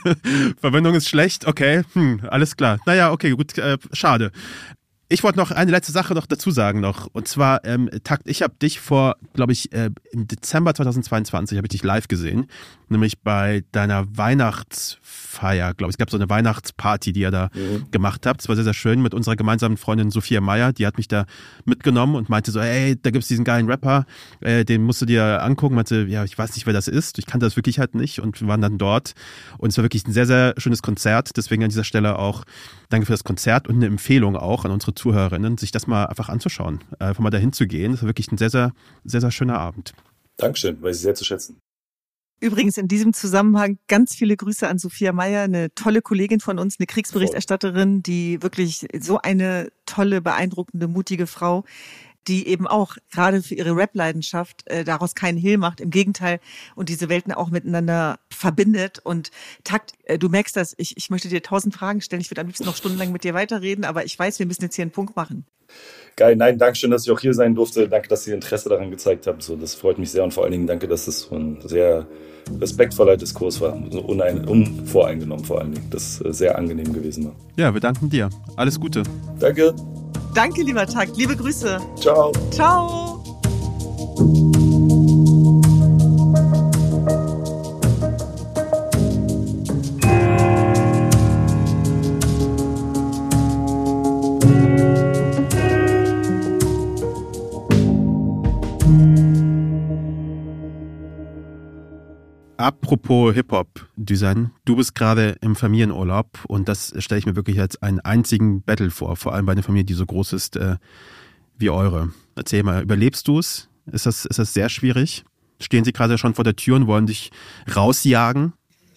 Verbindung ist schlecht, okay, hm, alles klar. Naja, okay, gut, äh, schade. Ich wollte noch eine letzte Sache noch dazu sagen noch. Und zwar, ähm, Takt, ich habe dich vor, glaube ich, äh, im Dezember 2022 habe ich dich live gesehen. Nämlich bei deiner Weihnachtsfeier, glaube ich. Es gab so eine Weihnachtsparty, die ihr da mhm. gemacht habt. Es war sehr, sehr schön mit unserer gemeinsamen Freundin Sophia Meyer. Die hat mich da mitgenommen und meinte so, ey, da gibt's diesen geilen Rapper, äh, den musst du dir angucken. Meinte, ja, ich weiß nicht, wer das ist. Ich kannte das wirklich halt nicht. Und wir waren dann dort. Und es war wirklich ein sehr, sehr schönes Konzert. Deswegen an dieser Stelle auch danke für das Konzert und eine Empfehlung auch an unsere Zuhörerinnen, sich das mal einfach anzuschauen, einfach mal dahin zu gehen. Das war wirklich ein sehr, sehr, sehr, sehr schöner Abend. Dankeschön, weiß ich sehr zu schätzen. Übrigens in diesem Zusammenhang ganz viele Grüße an Sophia Meyer, eine tolle Kollegin von uns, eine Kriegsberichterstatterin, die wirklich so eine tolle, beeindruckende, mutige Frau die eben auch gerade für ihre Rap-Leidenschaft äh, daraus keinen Hehl macht. Im Gegenteil und diese Welten auch miteinander verbindet. Und Takt, äh, du merkst das, ich, ich möchte dir tausend Fragen stellen. Ich würde am liebsten noch stundenlang mit dir weiterreden, aber ich weiß, wir müssen jetzt hier einen Punkt machen. Geil, nein, danke schön, dass ich auch hier sein durfte. Danke, dass ihr Interesse daran gezeigt habt. So, das freut mich sehr und vor allen Dingen danke, dass es so ein sehr respektvoller Diskurs war. So unein, unvoreingenommen vor allen Dingen. Das äh, sehr angenehm gewesen war. Ja, wir danken dir. Alles Gute. Danke. Danke, lieber Tag. Liebe Grüße. Ciao. Ciao. Apropos Hip-Hop, Düsen, du bist gerade im Familienurlaub und das stelle ich mir wirklich als einen einzigen Battle vor, vor allem bei einer Familie, die so groß ist äh, wie eure. Erzähl mal, überlebst du es? Ist das, ist das sehr schwierig? Stehen sie gerade schon vor der Tür und wollen dich rausjagen?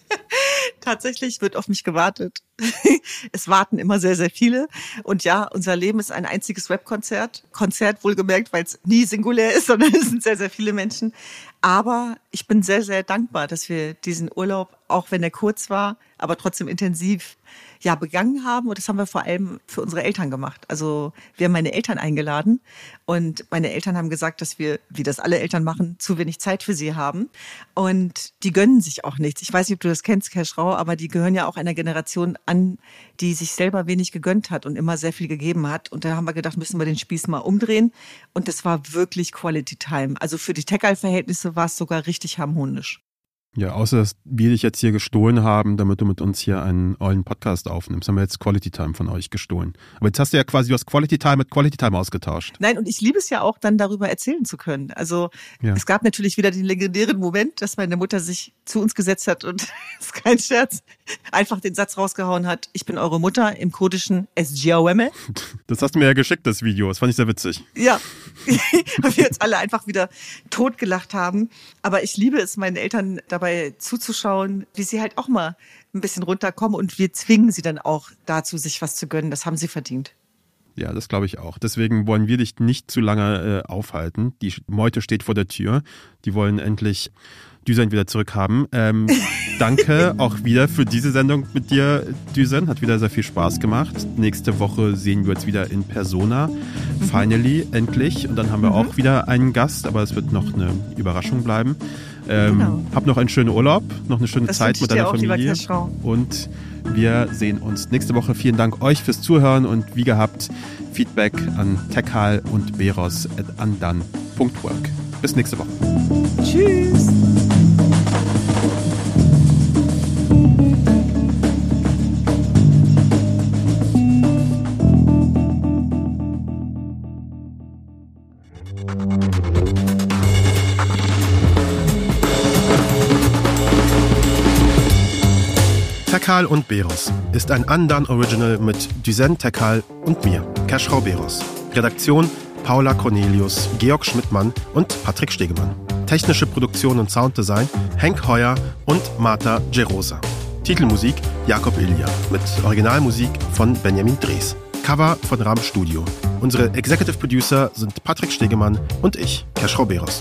Tatsächlich wird auf mich gewartet. es warten immer sehr, sehr viele. Und ja, unser Leben ist ein einziges Webkonzert. Konzert wohlgemerkt, weil es nie singulär ist, sondern es sind sehr, sehr viele Menschen. Aber ich bin sehr, sehr dankbar, dass wir diesen Urlaub, auch wenn er kurz war, aber trotzdem intensiv ja begangen haben. Und das haben wir vor allem für unsere Eltern gemacht. Also wir haben meine Eltern eingeladen und meine Eltern haben gesagt, dass wir, wie das alle Eltern machen, zu wenig Zeit für sie haben. Und die gönnen sich auch nichts. Ich weiß nicht, ob du das kennst, Herr Schrau, aber die gehören ja auch einer Generation an, die sich selber wenig gegönnt hat und immer sehr viel gegeben hat. Und da haben wir gedacht, müssen wir den Spieß mal umdrehen. Und das war wirklich Quality Time. Also für die Tech-Verhältnisse war es sogar richtig harmonisch. Ja, außer dass wir dich jetzt hier gestohlen haben, damit du mit uns hier einen ollen Podcast aufnimmst, haben wir jetzt Quality Time von euch gestohlen. Aber jetzt hast du ja quasi, hast Quality Time mit Quality Time ausgetauscht. Nein, und ich liebe es ja auch, dann darüber erzählen zu können. Also ja. es gab natürlich wieder den legendären Moment, dass meine Mutter sich zu uns gesetzt hat und ist kein Scherz, einfach den Satz rausgehauen hat, ich bin eure Mutter im kurdischen SGOM. Das hast du mir ja geschickt, das Video. Das fand ich sehr witzig. Ja, weil wir uns alle einfach wieder totgelacht haben. Aber ich liebe es, meinen Eltern dabei dabei zuzuschauen, wie sie halt auch mal ein bisschen runterkommen und wir zwingen sie dann auch dazu, sich was zu gönnen. Das haben sie verdient. Ja, das glaube ich auch. Deswegen wollen wir dich nicht zu lange äh, aufhalten. Die Meute steht vor der Tür. Die wollen endlich Düsen wieder zurückhaben. Ähm, danke auch wieder für diese Sendung mit dir, Düsen. Hat wieder sehr viel Spaß gemacht. Nächste Woche sehen wir uns wieder in Persona. Mhm. Finally, endlich. Und dann haben wir mhm. auch wieder einen Gast, aber es wird noch eine Überraschung bleiben. Ähm, genau. Hab noch einen schönen Urlaub, noch eine schöne das Zeit mit deiner Familie. Und wir sehen uns nächste Woche. Vielen Dank euch fürs Zuhören und wie gehabt, Feedback an techhal und beros at andan.work. Bis nächste Woche. Tschüss. Tekal und Beros ist ein Andan Original mit Duzen Tekal und mir, Keschrau Beros. Redaktion Paula Cornelius, Georg Schmidtmann und Patrick Stegemann. Technische Produktion und Sounddesign Henk Heuer und Marta Gerosa. Titelmusik Jakob Ilja mit Originalmusik von Benjamin Drees. Cover von Ram Studio. Unsere Executive Producer sind Patrick Stegemann und ich, Keschrau Beros.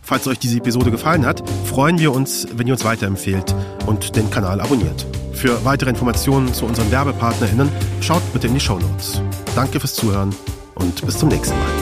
Falls euch diese Episode gefallen hat, freuen wir uns, wenn ihr uns weiterempfehlt und den Kanal abonniert. Für weitere Informationen zu unseren WerbepartnerInnen schaut bitte in die Show Notes. Danke fürs Zuhören und bis zum nächsten Mal.